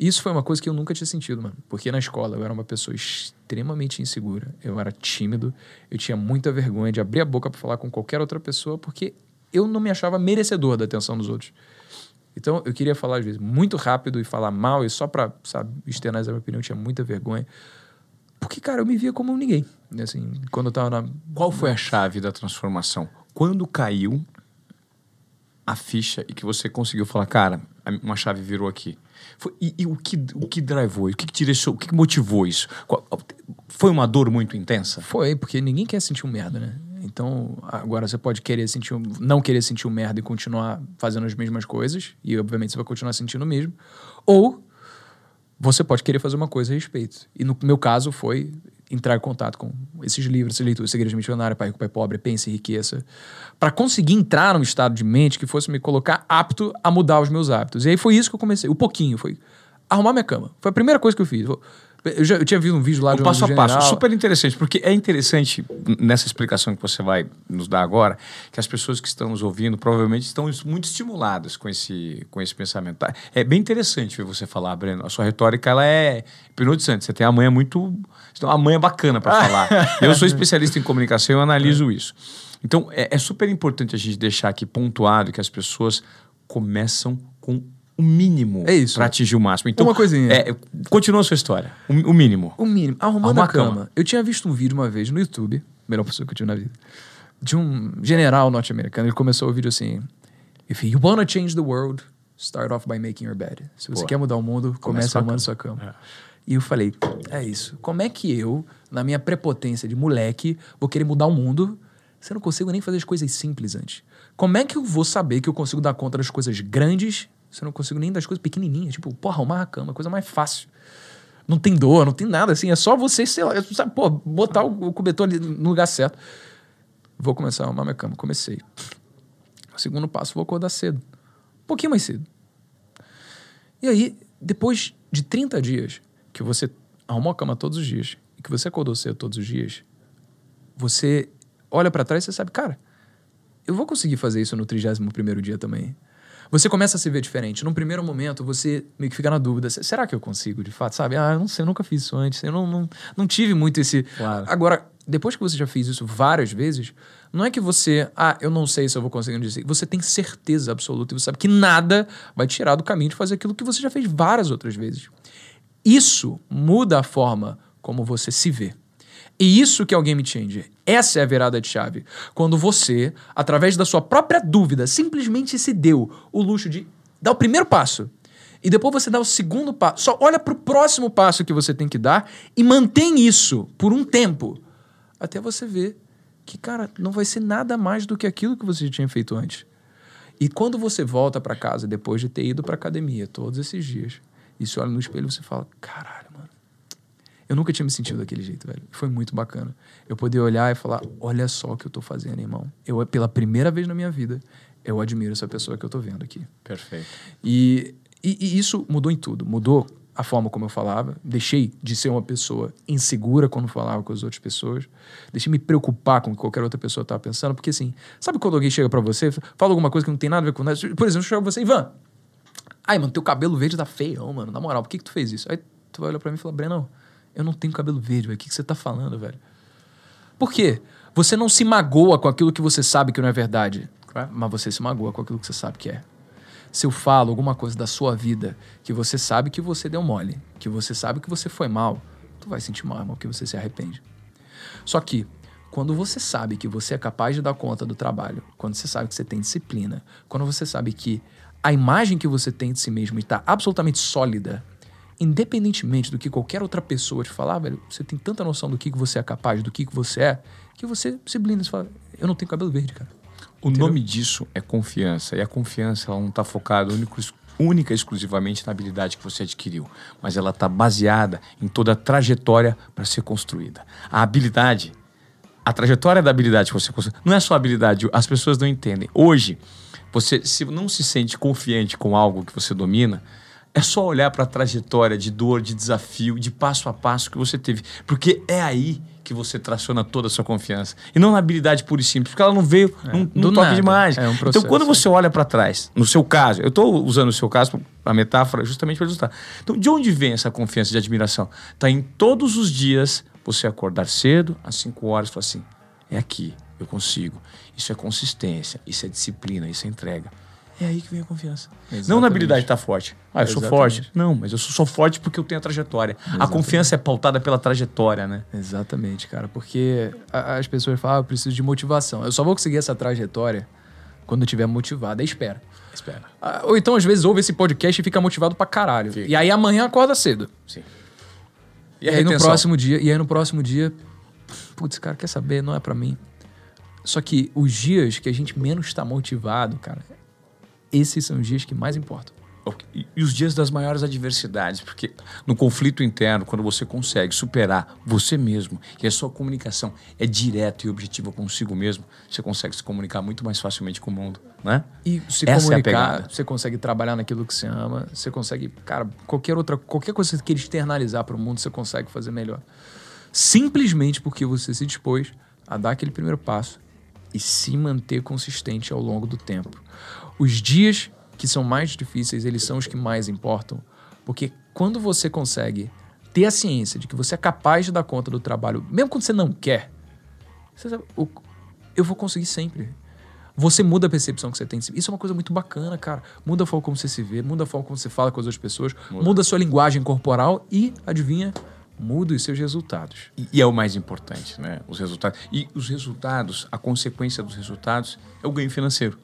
Isso foi uma coisa que eu nunca tinha sentido, mano. Porque na escola eu era uma pessoa extremamente insegura. Eu era tímido. Eu tinha muita vergonha de abrir a boca para falar com qualquer outra pessoa porque eu não me achava merecedor da atenção dos outros. Então eu queria falar às vezes muito rápido e falar mal e só para, sabe, externar a minha opinião, eu tinha muita vergonha. Porque, cara, eu me via como ninguém. Assim, quando eu tava na. Qual foi a chave da transformação? Quando caiu a ficha e que você conseguiu falar, cara, uma chave virou aqui. Foi, e, e, o que o que drivou, o que, que direcionou, o que, que motivou isso? Foi uma dor muito intensa? Foi, porque ninguém quer sentir um merda, né? Então, agora você pode querer sentir um, não querer sentir um merda e continuar fazendo as mesmas coisas, e obviamente você vai continuar sentindo o mesmo, ou você pode querer fazer uma coisa a respeito. E no meu caso foi entrar em contato com esses livros, essas leituras, Segredos Missionários, Pai Rico, Pai Pobre, Pense e Riqueza, para conseguir entrar num estado de mente que fosse me colocar apto a mudar os meus hábitos. E aí foi isso que eu comecei, o pouquinho, foi arrumar minha cama. Foi a primeira coisa que eu fiz. Eu, já, eu tinha visto um vídeo lá o de um passo a passo, super interessante, porque é interessante nessa explicação que você vai nos dar agora, que as pessoas que estão nos ouvindo provavelmente estão muito estimuladas com esse, com esse pensamento. Tá? É bem interessante ver você falar, Breno. A sua retórica ela é hipnotizante. Você tem a manha muito. Você tem uma manha bacana para falar. eu sou especialista em comunicação e eu analiso isso. Então, é, é super importante a gente deixar aqui pontuado que as pessoas começam com o mínimo é isso. para atingir o máximo. Então, uma coisinha. É, continua a sua história. O, o mínimo. O mínimo. Arrumando Arruma a cama. cama. Eu tinha visto um vídeo uma vez no YouTube, melhor pessoa que eu tive na vida, de um general norte-americano. Ele começou o vídeo assim: If you wanna change the world, start off by making your bed. Se você Pô. quer mudar o mundo, comece arrumando sua cama. É. E eu falei: é isso. Como é que eu, na minha prepotência de moleque, vou querer mudar o mundo se eu não consigo nem fazer as coisas simples antes? Como é que eu vou saber que eu consigo dar conta das coisas grandes você não consigo nem das coisas pequenininhas. Tipo, porra, arrumar a cama, coisa mais fácil. Não tem dor, não tem nada assim. É só você, sei lá, sabe, pô, botar o, cobertor ali no lugar certo. Vou começar a arrumar minha cama. Comecei. O segundo passo, vou acordar cedo. Um pouquinho mais cedo. E aí, depois de 30 dias que você arrumou a cama todos os dias e que você acordou cedo todos os dias, você olha para trás e você sabe, cara, eu vou conseguir fazer isso no 31 primeiro dia também você começa a se ver diferente. Num primeiro momento, você meio que fica na dúvida: será que eu consigo de fato? Sabe? Ah, eu não sei, eu nunca fiz isso antes. Eu não, não, não tive muito esse. Claro. Agora, depois que você já fez isso várias vezes, não é que você, ah, eu não sei se eu vou conseguir dizer. Você tem certeza absoluta e você sabe que nada vai tirar do caminho de fazer aquilo que você já fez várias outras vezes. Isso muda a forma como você se vê. E isso que é o game changer. Essa é a virada de chave. Quando você, através da sua própria dúvida, simplesmente se deu o luxo de dar o primeiro passo. E depois você dá o segundo passo. Só olha para o próximo passo que você tem que dar e mantém isso por um tempo. Até você ver que, cara, não vai ser nada mais do que aquilo que você tinha feito antes. E quando você volta para casa depois de ter ido para academia todos esses dias, e você olha no espelho, você fala: caralho, eu nunca tinha me sentido daquele jeito, velho. Foi muito bacana. Eu poder olhar e falar: olha só o que eu tô fazendo, irmão. Eu, pela primeira vez na minha vida, eu admiro essa pessoa que eu tô vendo aqui. Perfeito. E, e, e isso mudou em tudo. Mudou a forma como eu falava. Deixei de ser uma pessoa insegura quando falava com as outras pessoas. Deixei me preocupar com o que qualquer outra pessoa estava pensando. Porque assim, sabe quando alguém chega para você, fala alguma coisa que não tem nada a ver com nada? Por exemplo, chega pra você, Ivan. Ai, mano, teu cabelo verde tá feio, mano. Na moral, por que, que tu fez isso? Aí tu vai olhar pra mim e falar, Breno, eu não tenho cabelo verde, velho. O que, que você tá falando, velho? Por quê? Você não se magoa com aquilo que você sabe que não é verdade. Claro. Mas você se magoa com aquilo que você sabe que é. Se eu falo alguma coisa da sua vida que você sabe que você deu mole, que você sabe que você foi mal, tu vai sentir mal, irmão, que você se arrepende. Só que quando você sabe que você é capaz de dar conta do trabalho, quando você sabe que você tem disciplina, quando você sabe que a imagem que você tem de si mesmo está absolutamente sólida, independentemente do que qualquer outra pessoa te falar, velho, você tem tanta noção do que, que você é capaz, do que, que você é, que você se blinda e fala, eu não tenho cabelo verde, cara. O Entendeu? nome disso é confiança. E a confiança ela não está focada único, única e exclusivamente na habilidade que você adquiriu, mas ela está baseada em toda a trajetória para ser construída. A habilidade, a trajetória da habilidade que você construiu, não é só habilidade, as pessoas não entendem. Hoje, você se não se sente confiante com algo que você domina, é só olhar para a trajetória de dor, de desafio, de passo a passo que você teve. Porque é aí que você traciona toda a sua confiança. E não na habilidade pura e simples, porque ela não veio é, num, num toque de mágica. É um então, quando você olha para trás, no seu caso, eu estou usando o seu caso, a metáfora, justamente para ilustrar. Então, de onde vem essa confiança de admiração? Está em todos os dias você acordar cedo, às 5 horas, e falar assim: é aqui, eu consigo. Isso é consistência, isso é disciplina, isso é entrega. É aí que vem a confiança. Exatamente. Não na habilidade estar tá forte. Ah, eu Exatamente. sou forte. Não, mas eu sou só forte porque eu tenho a trajetória. Exatamente. A confiança é pautada pela trajetória, né? Exatamente, cara. Porque as pessoas falam, ah, eu preciso de motivação. Eu só vou conseguir essa trajetória quando eu estiver motivado. Aí espera. Espera. Ah, ou então, às vezes, ouve esse podcast e fica motivado pra caralho. Fica. E aí amanhã acorda cedo. Sim. E, e aí no próximo dia, e aí no próximo dia, putz, cara, quer saber? Não é para mim. Só que os dias que a gente menos está motivado, cara, esses são os dias que mais importam. E os dias das maiores adversidades, porque no conflito interno, quando você consegue superar você mesmo e a sua comunicação é direta e objetiva consigo mesmo, você consegue se comunicar muito mais facilmente com o mundo, né? E se Essa comunicar, é você consegue trabalhar naquilo que você ama, você consegue, cara, qualquer outra, qualquer coisa que você queira externalizar para o mundo, você consegue fazer melhor. Simplesmente porque você se dispôs a dar aquele primeiro passo e se manter consistente ao longo do tempo. Os dias que são mais difíceis, eles são os que mais importam, porque quando você consegue ter a ciência de que você é capaz de dar conta do trabalho, mesmo quando você não quer, você sabe, eu vou conseguir sempre. Você muda a percepção que você tem. Isso é uma coisa muito bacana, cara. Muda a forma como você se vê, muda a forma como você fala com as outras pessoas, muda, muda a sua linguagem corporal e, adivinha, muda os seus resultados. E, e, é o mais importante, né? Os resultados. E os resultados, a consequência dos resultados é o ganho financeiro.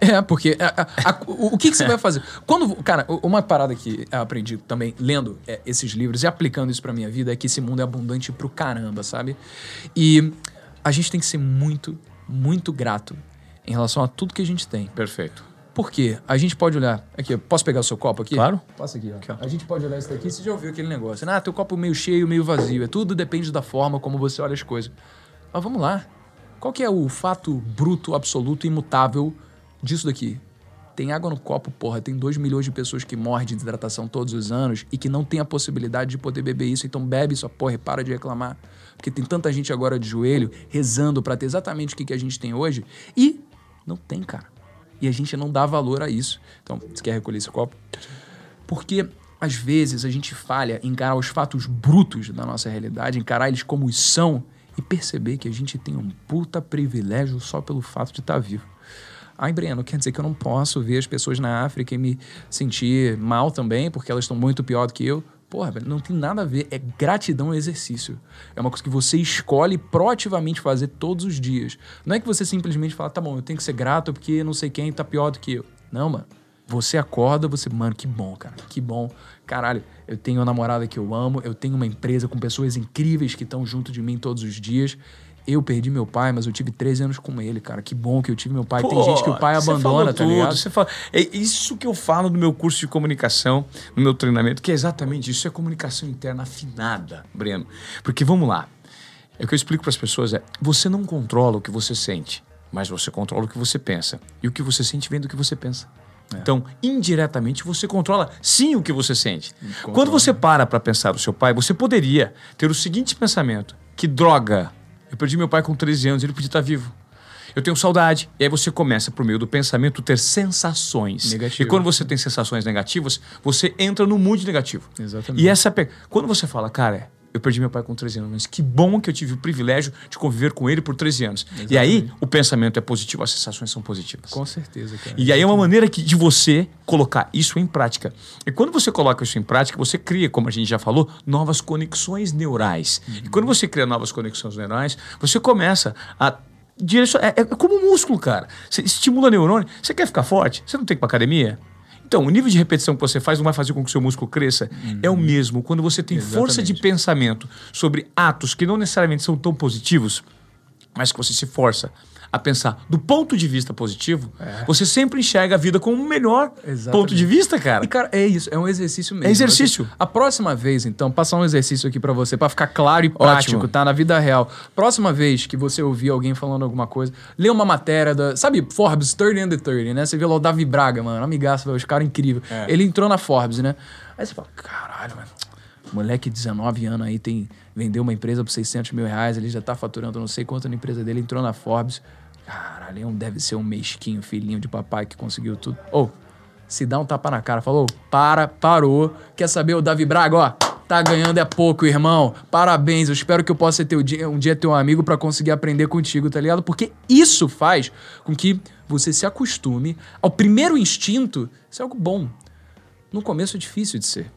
É, porque a, a, a, o, o que, que, você vai fazer? Quando, cara, uma parada que eu aprendi também lendo é, esses livros e aplicando isso pra minha vida é que esse mundo é abundante pro caramba, sabe? E a gente tem que ser muito, muito grato em relação a tudo que a gente tem. Perfeito. Por quê? A gente pode olhar. Aqui, posso pegar o seu copo aqui? Claro. Passa aqui, ó. Aqui, ó. A gente pode olhar isso daqui. Você já ouviu aquele negócio? Ah, teu copo meio cheio, meio vazio. É tudo depende da forma como você olha as coisas. Mas vamos lá. Qual que é o fato bruto, absoluto, imutável disso daqui. Tem água no copo, porra. Tem 2 milhões de pessoas que morrem de desidratação todos os anos e que não tem a possibilidade de poder beber isso. Então bebe sua porra e para de reclamar. Porque tem tanta gente agora de joelho rezando para ter exatamente o que, que a gente tem hoje. E não tem, cara. E a gente não dá valor a isso. Então, você quer recolher esse copo? Porque às vezes a gente falha em encarar os fatos brutos da nossa realidade, encarar eles como são e perceber que a gente tem um puta privilégio só pelo fato de estar tá vivo. Ai, Breno, quer dizer que eu não posso ver as pessoas na África e me sentir mal também, porque elas estão muito pior do que eu. Porra, não tem nada a ver. É gratidão ao exercício. É uma coisa que você escolhe proativamente fazer todos os dias. Não é que você simplesmente fala, tá bom, eu tenho que ser grato porque não sei quem tá pior do que eu. Não, mano. Você acorda, você, mano, que bom, cara, que bom. Caralho, eu tenho uma namorada que eu amo, eu tenho uma empresa com pessoas incríveis que estão junto de mim todos os dias. Eu perdi meu pai, mas eu tive 13 anos com ele, cara. Que bom que eu tive meu pai. Pô, Tem gente que o pai abandona, tá ligado? Você fala, é isso que eu falo no meu curso de comunicação, no meu treinamento, que é exatamente isso. É comunicação interna afinada, Breno. Porque vamos lá. É o que eu explico para as pessoas é: você não controla o que você sente, mas você controla o que você pensa. E o que você sente vem do que você pensa. É. Então, indiretamente, você controla sim o que você sente. Quando você para para pensar no seu pai, você poderia ter o seguinte pensamento: que droga, eu perdi meu pai com 13 anos, ele podia estar vivo. Eu tenho saudade. E aí você começa, por meio do pensamento, ter sensações. Negativo. E quando você tem sensações negativas, você entra no mundo negativo. Exatamente. E essa. Quando você fala, cara, eu perdi meu pai com 13 anos, mas que bom que eu tive o privilégio de conviver com ele por 13 anos. Exatamente. E aí o pensamento é positivo, as sensações são positivas. Com certeza, cara. E aí é uma maneira que, de você colocar isso em prática. E quando você coloca isso em prática, você cria, como a gente já falou, novas conexões neurais. Uhum. E quando você cria novas conexões neurais, você começa a direcionar. É, é como um músculo, cara. Você estimula neurônio. Você quer ficar forte? Você não tem que ir pra academia? Então, o nível de repetição que você faz não vai fazer com que o seu músculo cresça. Uhum. É o mesmo quando você tem Exatamente. força de pensamento sobre atos que não necessariamente são tão positivos, mas que você se força a pensar do ponto de vista positivo, é. você sempre enxerga a vida como o melhor Exatamente. ponto de vista, cara. E, cara, é isso, é um exercício mesmo. É exercício. a próxima vez, então, passar um exercício aqui para você, para ficar claro e prático, Ótimo. tá? Na vida real. Próxima vez que você ouvir alguém falando alguma coisa, lê uma matéria da. Sabe, Forbes 30 and the 30, né? Você vê lá o Davi Braga, mano, amigaço, os caras incrível. É. Ele entrou na Forbes, né? Aí você fala, caralho, mano. Moleque de 19 anos aí tem vendeu uma empresa por 600 mil reais, ele já tá faturando não sei quanto na empresa dele, entrou na Forbes. Caralho, um deve ser um mesquinho filhinho de papai que conseguiu tudo. Ou, oh, se dá um tapa na cara, falou, para, parou. Quer saber o Davi Braga, ó, tá ganhando é pouco, irmão. Parabéns, eu espero que eu possa ter um dia, um dia ter um amigo para conseguir aprender contigo, tá ligado? Porque isso faz com que você se acostume ao primeiro instinto ser algo bom. No começo é difícil de ser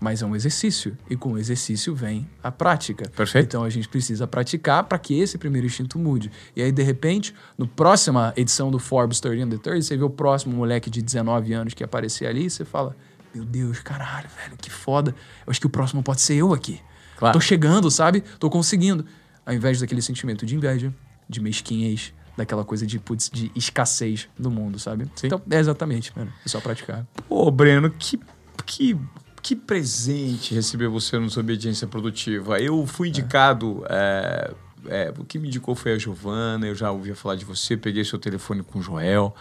mas é um exercício. E com o exercício vem a prática. Perfeito. Então a gente precisa praticar para que esse primeiro instinto mude. E aí, de repente, no próxima edição do Forbes 30 and the 30, você vê o próximo moleque de 19 anos que aparecer ali e você fala: Meu Deus, caralho, velho, que foda. Eu acho que o próximo pode ser eu aqui. Claro. Tô chegando, sabe? Tô conseguindo. Ao invés daquele sentimento de inveja, de mesquinhez, daquela coisa de, putz, de escassez do mundo, sabe? Sim. Então, é exatamente, mano. É só praticar. Pô, Breno, que, que que presente receber você no Obediência Produtiva. Eu fui indicado. É. É, o que me indicou foi a Giovana, eu já ouvia falar de você, peguei seu telefone com o Joel.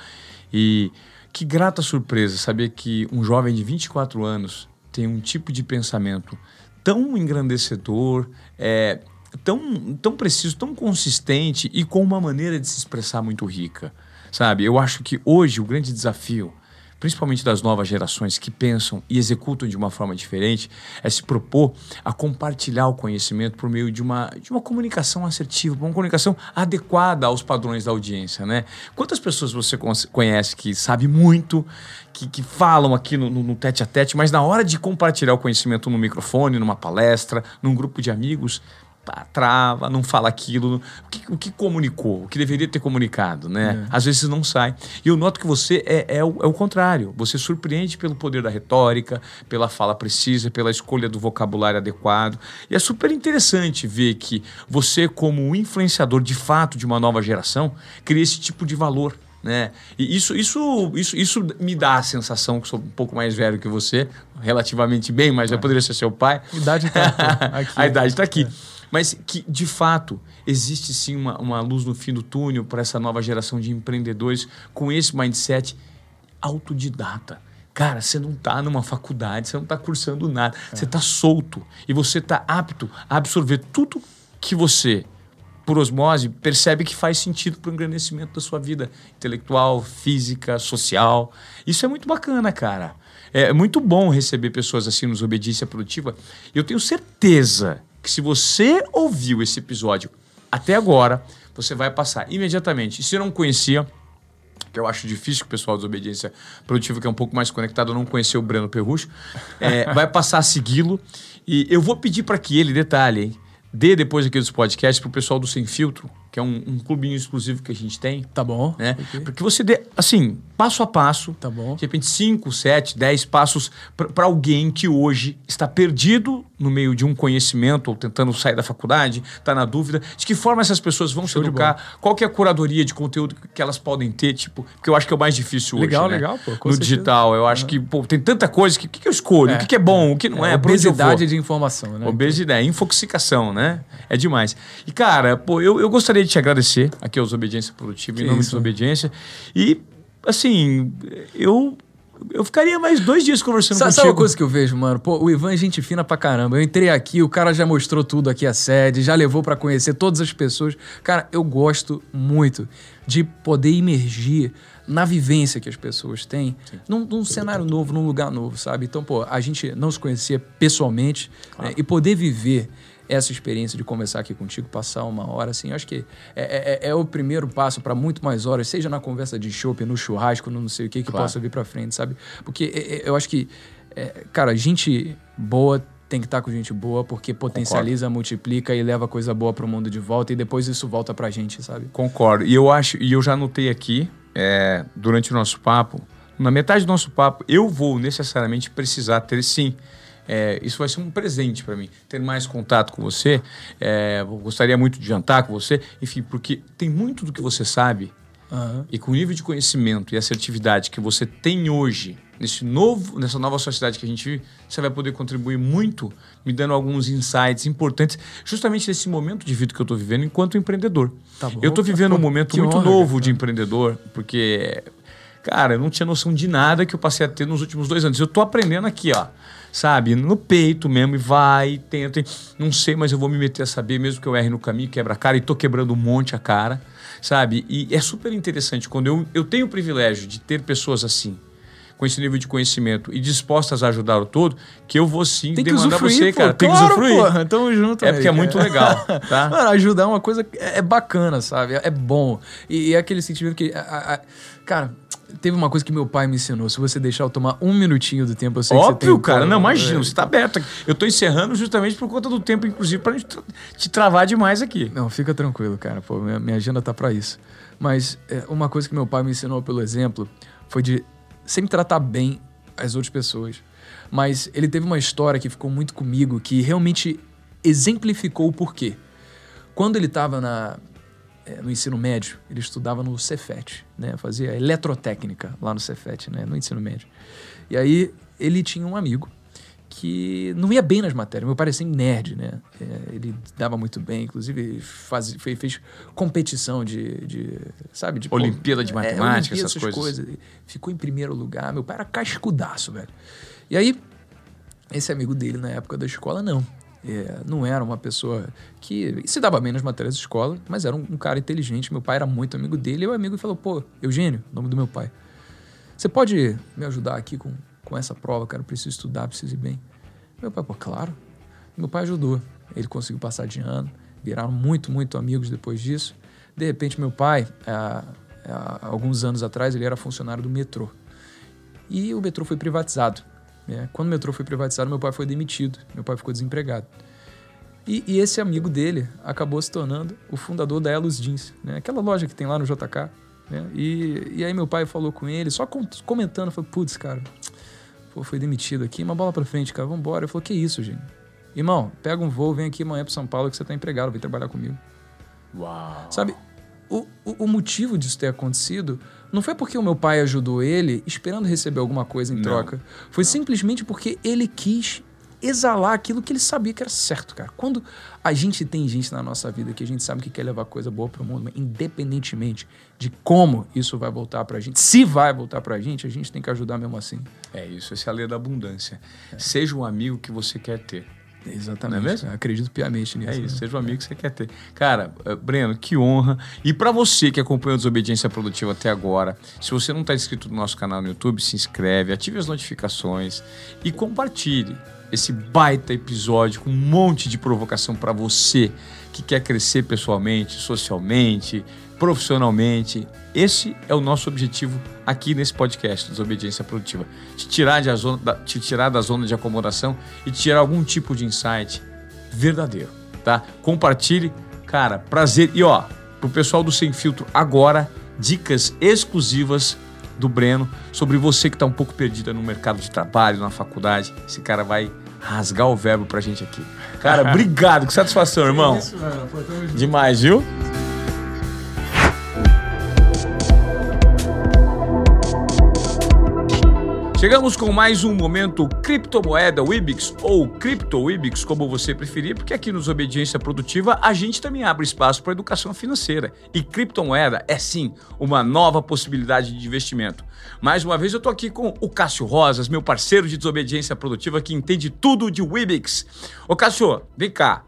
E que grata surpresa saber que um jovem de 24 anos tem um tipo de pensamento tão engrandecedor, é, tão, tão preciso, tão consistente e com uma maneira de se expressar muito rica. Sabe? Eu acho que hoje o grande desafio principalmente das novas gerações que pensam e executam de uma forma diferente, é se propor a compartilhar o conhecimento por meio de uma, de uma comunicação assertiva, uma comunicação adequada aos padrões da audiência, né? Quantas pessoas você conhece que sabe muito, que, que falam aqui no, no, no tete a tete, mas na hora de compartilhar o conhecimento no microfone, numa palestra, num grupo de amigos, pá, trava, não fala aquilo. O que, o que, comunicou? O que deveria ter comunicado, né? É. Às vezes não sai. E eu noto que você é, é, o, é o contrário. Você surpreende pelo poder da retórica, pela fala precisa, pela escolha do vocabulário adequado. E é super interessante ver que você, como influenciador de fato de uma nova geração, cria esse tipo de valor né? E isso, isso, isso, isso me dá a sensação que sou um pouco mais velho que você, relativamente bem, mas é. eu poderia ser seu pai. A idade está aqui. a idade está aqui. É. Mas que, de fato, existe sim uma, uma luz no fim do túnel para essa nova geração de empreendedores com esse mindset autodidata. Cara, você não está numa faculdade, você não está cursando nada, é. você está solto e você está apto a absorver tudo que você, por osmose, percebe que faz sentido para o engrandecimento da sua vida intelectual, física, social. Isso é muito bacana, cara. É muito bom receber pessoas assim nos Obediência Produtiva. Eu tenho certeza que se você ouviu esse episódio até agora, você vai passar imediatamente. E se não conhecia, que eu acho difícil que o pessoal da Obediência Produtiva, que é um pouco mais conectado, não conheceu o Breno Perrucho, é, vai passar a segui-lo. E eu vou pedir para que ele, detalhe, hein, dê depois aqui dos podcasts para o pessoal do Sem Filtro, que é um, um, clubinho exclusivo que a gente tem. Tá bom. Né? Okay. Porque você dê, assim, passo a passo. Tá bom. De repente, 5, 7, 10 passos para alguém que hoje está perdido no meio de um conhecimento ou tentando sair da faculdade, está na dúvida. De que forma essas pessoas vão Show se educar? Qual que é a curadoria de conteúdo que elas podem ter? Tipo, porque eu acho que é o mais difícil legal, hoje. Legal, né? legal, pô. no certeza. digital. Eu acho que pô, tem tanta coisa. O que, que, eu escolho? É. O que, que, é bom? O que não é? é obesidade de informação, né? Obesidade, infoxicação, né? É demais. E, cara, pô, eu, eu gostaria de te agradecer aqui aos Obediência Produtiva, em nome isso. Obediência. E, assim, eu eu ficaria mais dois dias conversando sabe, contigo. Sabe uma coisa que eu vejo, mano? Pô, o Ivan é gente fina pra caramba. Eu entrei aqui, o cara já mostrou tudo aqui a sede, já levou para conhecer todas as pessoas. Cara, eu gosto muito de poder emergir na vivência que as pessoas têm, num, num, cenário novo, num lugar novo, sabe? Então, pô, a gente não se conhecia pessoalmente claro. né? e poder viver essa experiência de conversar aqui contigo, passar uma hora, assim, acho que é, é, é o primeiro passo para muito mais horas, seja na conversa de shopping, no churrasco, no não sei o que, que claro. possa vir para frente, sabe? Porque é, é, eu acho que, é, cara, gente boa tem que estar tá com gente boa, porque potencializa, Concordo. multiplica e leva coisa boa para o mundo de volta e depois isso volta para a gente, sabe? Concordo. E eu acho, e eu já notei aqui, é, durante o nosso papo, na metade do nosso papo, eu vou necessariamente precisar ter sim. É, isso vai ser um presente para mim. Ter mais contato com você, é, gostaria muito de jantar com você, enfim, porque tem muito do que você sabe uhum. e com o nível de conhecimento e assertividade que você tem hoje nesse novo, nessa nova sociedade que a gente vive, você vai poder contribuir muito, me dando alguns insights importantes, justamente nesse momento de vida que eu estou vivendo enquanto empreendedor. Tá bom, eu estou vivendo tá um momento muito honra, novo cara. de empreendedor, porque, cara, eu não tinha noção de nada que eu passei a ter nos últimos dois anos. Eu estou aprendendo aqui, ó, sabe, no peito mesmo, e vai, tenta, não sei, mas eu vou me meter a saber, mesmo que eu erre no caminho, quebra a cara, e estou quebrando um monte a cara, sabe? E é super interessante quando eu, eu tenho o privilégio de ter pessoas assim, com esse nível de conhecimento e dispostas a ajudar o todo, que eu vou sim Tem demandar você, pô, cara. Tem claro, que usufruir. Porra, tamo junto. É porque é muito legal, tá? Mano, ajudar é uma coisa é, é bacana, sabe? É bom. E, e é aquele sentimento que. A, a, cara, teve uma coisa que meu pai me ensinou. Se você deixar eu tomar um minutinho do tempo, eu sei Óbvio, que você tem... cara. Não, imagina, é. você tá aberto. Eu tô encerrando justamente por conta do tempo, inclusive, pra gente te travar demais aqui. Não, fica tranquilo, cara. Pô, minha, minha agenda tá para isso. Mas é, uma coisa que meu pai me ensinou pelo exemplo foi de sempre tratar bem as outras pessoas. Mas ele teve uma história que ficou muito comigo, que realmente exemplificou o porquê. Quando ele estava na, no ensino médio, ele estudava no Cefet, né? Fazia eletrotécnica lá no Cefet, né? No ensino médio. E aí ele tinha um amigo que não ia bem nas matérias. Meu pai era assim nerd, né? É, ele dava muito bem, inclusive faz, fez, fez competição de, de, sabe? De, Olimpíada de é, matemática, é, essas, essas coisas. coisas. Ficou em primeiro lugar. Meu pai era cascudaço, velho. E aí, esse amigo dele na época da escola, não. É, não era uma pessoa que se dava bem nas matérias da escola, mas era um, um cara inteligente. Meu pai era muito amigo dele. E o amigo falou: pô, Eugênio, nome do meu pai. Você pode me ajudar aqui com com essa prova, cara, eu preciso estudar, preciso ir bem. Meu pai, pô, claro. Meu pai ajudou. Ele conseguiu passar de ano, viraram muito, muito amigos depois disso. De repente, meu pai, há, há alguns anos atrás, ele era funcionário do metrô. E o metrô foi privatizado. Né? Quando o metrô foi privatizado, meu pai foi demitido. Meu pai ficou desempregado. E, e esse amigo dele acabou se tornando o fundador da Elos Jeans, né? aquela loja que tem lá no JK. Né? E, e aí meu pai falou com ele, só comentando, falou, putz, cara, Pô, foi demitido aqui, uma bola pra frente, cara, vambora. Eu falei, que isso, gente? Irmão, pega um voo, vem aqui amanhã pro São Paulo que você tá empregado, vem trabalhar comigo. Uau. Sabe, o, o, o, motivo disso ter acontecido não foi porque o meu pai ajudou ele esperando receber alguma coisa em não, troca. Foi não. simplesmente porque ele quis exalar aquilo que ele sabia que era certo, cara. Quando a gente tem gente na nossa vida que a gente sabe que quer levar coisa boa para o mundo, independentemente de como isso vai voltar para a gente, se vai voltar para a gente, a gente tem que ajudar mesmo assim. É isso, essa é a lei da abundância. É. Seja um amigo que você quer ter. Exatamente. Não é mesmo? acredito piamente nisso. É isso, né? seja o amigo que você quer ter. Cara, eh, Breno, que honra. E para você que acompanhou a Desobediência Produtiva até agora, se você não está inscrito no nosso canal no YouTube, se inscreve, ative as notificações e compartilhe esse baita episódio com um monte de provocação para você que quer crescer pessoalmente, socialmente, profissionalmente. Esse é o nosso objetivo aqui nesse podcast, Desobediência Produtiva. Te tirar, de zona, da, te tirar da zona de acomodação e te tirar algum tipo de insight verdadeiro, tá? Compartilhe. Cara, prazer. E ó, pro pessoal do Sem Filtro, agora, dicas exclusivas do Breno sobre você que está um pouco perdida no mercado de trabalho, na faculdade. Esse cara vai rasgar o verbo pra gente aqui. Cara, obrigado, que satisfação, irmão. Isso, mano. Pô, Demais, viu? Chegamos com mais um momento criptomoeda Wibix ou Crypto Wibix, como você preferir, porque aqui nos Obediência Produtiva a gente também abre espaço para educação financeira. E criptomoeda é sim uma nova possibilidade de investimento. Mais uma vez eu estou aqui com o Cássio Rosas, meu parceiro de desobediência produtiva que entende tudo de Wibix. Ô Cássio, vem cá.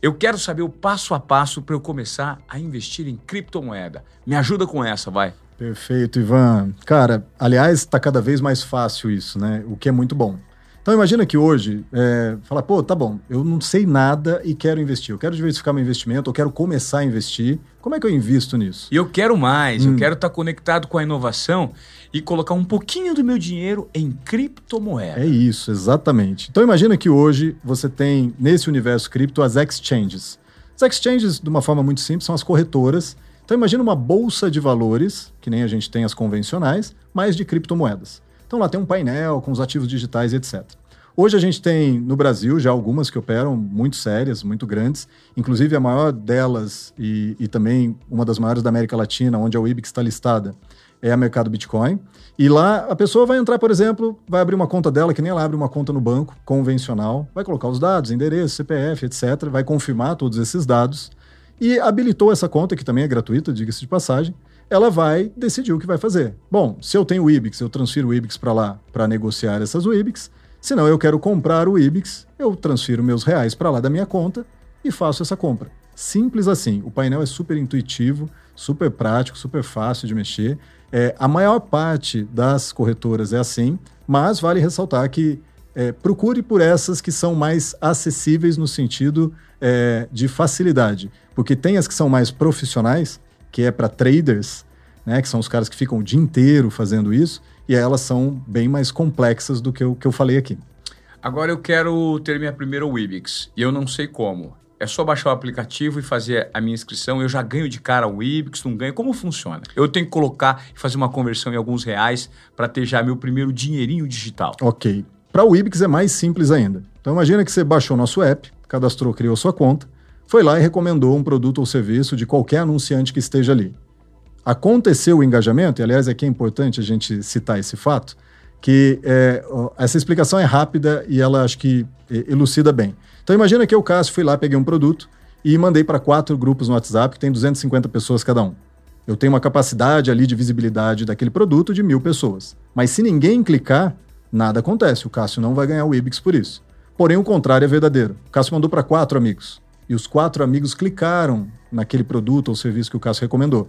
Eu quero saber o passo a passo para eu começar a investir em criptomoeda. Me ajuda com essa, vai. Perfeito, Ivan. Cara, aliás, está cada vez mais fácil isso, né? O que é muito bom. Então imagina que hoje, é, fala, pô, tá bom, eu não sei nada e quero investir. Eu quero diversificar meu investimento, eu quero começar a investir. Como é que eu invisto nisso? E eu quero mais, hum. eu quero estar tá conectado com a inovação e colocar um pouquinho do meu dinheiro em criptomoeda. É isso, exatamente. Então imagina que hoje você tem nesse universo cripto as exchanges. As exchanges, de uma forma muito simples, são as corretoras. Então imagina uma bolsa de valores, que nem a gente tem as convencionais, mas de criptomoedas. Então lá tem um painel com os ativos digitais etc. Hoje a gente tem no Brasil já algumas que operam muito sérias, muito grandes, inclusive a maior delas e, e também uma das maiores da América Latina, onde a Wibix está listada, é a Mercado Bitcoin. E lá a pessoa vai entrar, por exemplo, vai abrir uma conta dela, que nem ela abre uma conta no banco convencional, vai colocar os dados, endereço, CPF, etc., vai confirmar todos esses dados e habilitou essa conta, que também é gratuita, diga-se de passagem, ela vai decidir o que vai fazer. Bom, se eu tenho o IBIX, eu transfiro o IBIX para lá para negociar essas WIBIX. Se não, eu quero comprar o IBIX, eu transfiro meus reais para lá da minha conta e faço essa compra. Simples assim. O painel é super intuitivo, super prático, super fácil de mexer. É, a maior parte das corretoras é assim, mas vale ressaltar que é, procure por essas que são mais acessíveis no sentido é, de facilidade, porque tem as que são mais profissionais, que é para traders, né, que são os caras que ficam o dia inteiro fazendo isso, e elas são bem mais complexas do que o que eu falei aqui. Agora eu quero ter minha primeira Wibix e eu não sei como. É só baixar o aplicativo e fazer a minha inscrição. Eu já ganho de cara o Wibix, não ganho. Como funciona? Eu tenho que colocar e fazer uma conversão em alguns reais para ter já meu primeiro dinheirinho digital. Ok. Para o Wibix é mais simples ainda. Então imagina que você baixou nosso app, cadastrou, criou sua conta, foi lá e recomendou um produto ou serviço de qualquer anunciante que esteja ali. Aconteceu o engajamento, e aliás aqui é importante a gente citar esse fato, que é, essa explicação é rápida e ela acho que elucida bem. Então imagina que eu, Cássio, fui lá, peguei um produto e mandei para quatro grupos no WhatsApp que tem 250 pessoas cada um. Eu tenho uma capacidade ali de visibilidade daquele produto de mil pessoas. Mas se ninguém clicar, nada acontece. O Cássio não vai ganhar o Ibix por isso. Porém, o contrário é verdadeiro. O Cássio mandou para quatro amigos e os quatro amigos clicaram naquele produto ou serviço que o Cássio recomendou.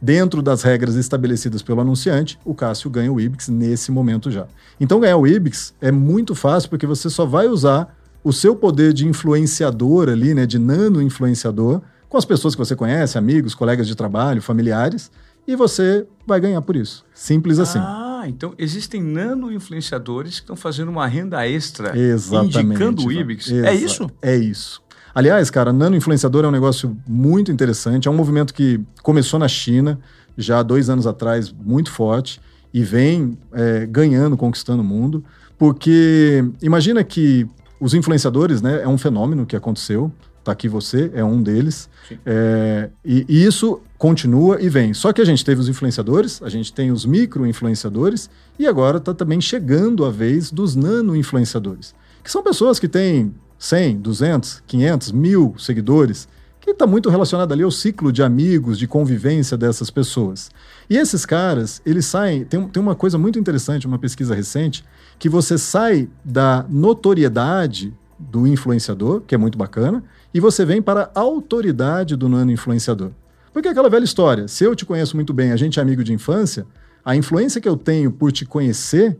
Dentro das regras estabelecidas pelo anunciante, o Cássio ganha o IBIX nesse momento já. Então, ganhar o IBIX é muito fácil porque você só vai usar o seu poder de influenciador ali, né, de nano influenciador, com as pessoas que você conhece, amigos, colegas de trabalho, familiares, e você vai ganhar por isso. Simples assim. Ah, então existem nano influenciadores que estão fazendo uma renda extra Exatamente, indicando o IBIX. É isso? É isso. Aliás, cara, nano influenciador é um negócio muito interessante. É um movimento que começou na China já há dois anos atrás, muito forte, e vem é, ganhando, conquistando o mundo. Porque imagina que os influenciadores, né, é um fenômeno que aconteceu. Tá aqui você, é um deles. É, e, e, isso continua e vem. Só que a gente teve os influenciadores, a gente tem os micro-influenciadores, e agora está também chegando a vez dos nano-influenciadores, que são pessoas que têm 100, 200, 500, mil seguidores, que está muito relacionado ali ao ciclo de amigos, de convivência dessas pessoas. E esses caras, eles saem. Tem, tem uma coisa muito interessante, uma pesquisa recente, que você sai da notoriedade do influenciador, que é muito bacana, e você vem para a autoridade do nano influenciador. Porque é aquela velha história, se eu te conheço muito bem, a gente é amigo de infância, a influência que eu tenho por te conhecer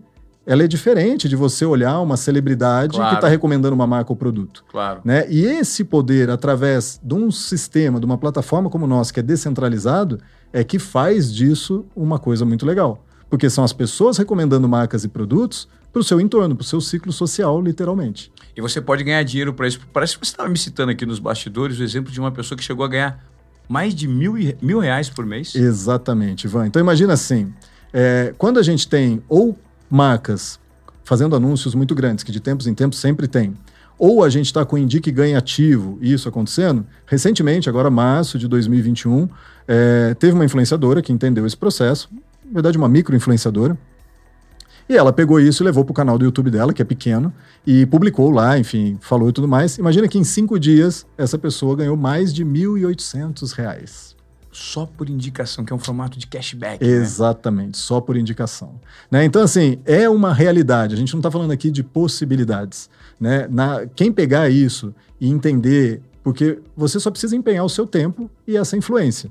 ela é diferente de você olhar uma celebridade claro. que está recomendando uma marca ou produto. Claro. Né? E esse poder, através de um sistema, de uma plataforma como o nosso, que é descentralizado, é que faz disso uma coisa muito legal. Porque são as pessoas recomendando marcas e produtos para o seu entorno, para o seu ciclo social, literalmente. E você pode ganhar dinheiro para isso. Parece que você estava me citando aqui nos bastidores o exemplo de uma pessoa que chegou a ganhar mais de mil, mil reais por mês. Exatamente, Ivan. Então imagina assim, é, quando a gente tem ou marcas fazendo anúncios muito grandes, que de tempos em tempos sempre tem, ou a gente está com Indique Ganha Ativo, isso acontecendo, recentemente, agora março de 2021, é, teve uma influenciadora que entendeu esse processo, na verdade uma micro-influenciadora, e ela pegou isso e levou para o canal do YouTube dela, que é pequeno, e publicou lá, enfim, falou e tudo mais. Imagina que em cinco dias essa pessoa ganhou mais de R$ 1.800 só por indicação, que é um formato de cashback. Né? Exatamente, né? só por indicação. Né? Então, assim, é uma realidade. A gente não está falando aqui de possibilidades. Né? Na, quem pegar isso e entender Porque você só precisa empenhar o seu tempo e essa influência.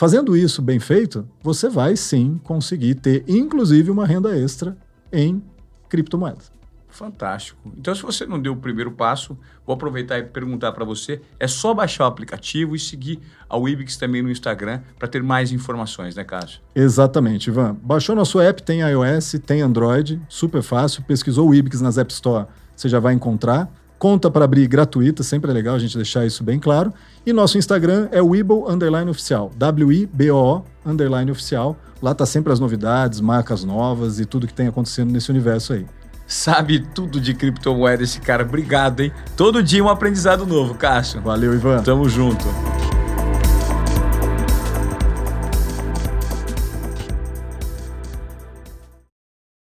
Fazendo isso bem feito, você vai sim conseguir ter, inclusive, uma renda extra em criptomoedas. Fantástico. Então, se você não deu o primeiro passo, vou aproveitar e perguntar para você. É só baixar o aplicativo e seguir a Wibix também no Instagram para ter mais informações, né, Cássio? Exatamente, Ivan. Baixou nosso app, tem iOS, tem Android, super fácil. Pesquisou o Wibix nas App Store, você já vai encontrar. Conta para abrir gratuita, sempre é legal a gente deixar isso bem claro. E nosso Instagram é Webull Underline Oficial, W-I-B-O-O Underline Oficial. Lá tá sempre as novidades, marcas novas e tudo que tem acontecendo nesse universo aí sabe tudo de criptomoeda esse cara. Obrigado, hein? Todo dia um aprendizado novo, Cássio. Valeu, Ivan. Tamo junto.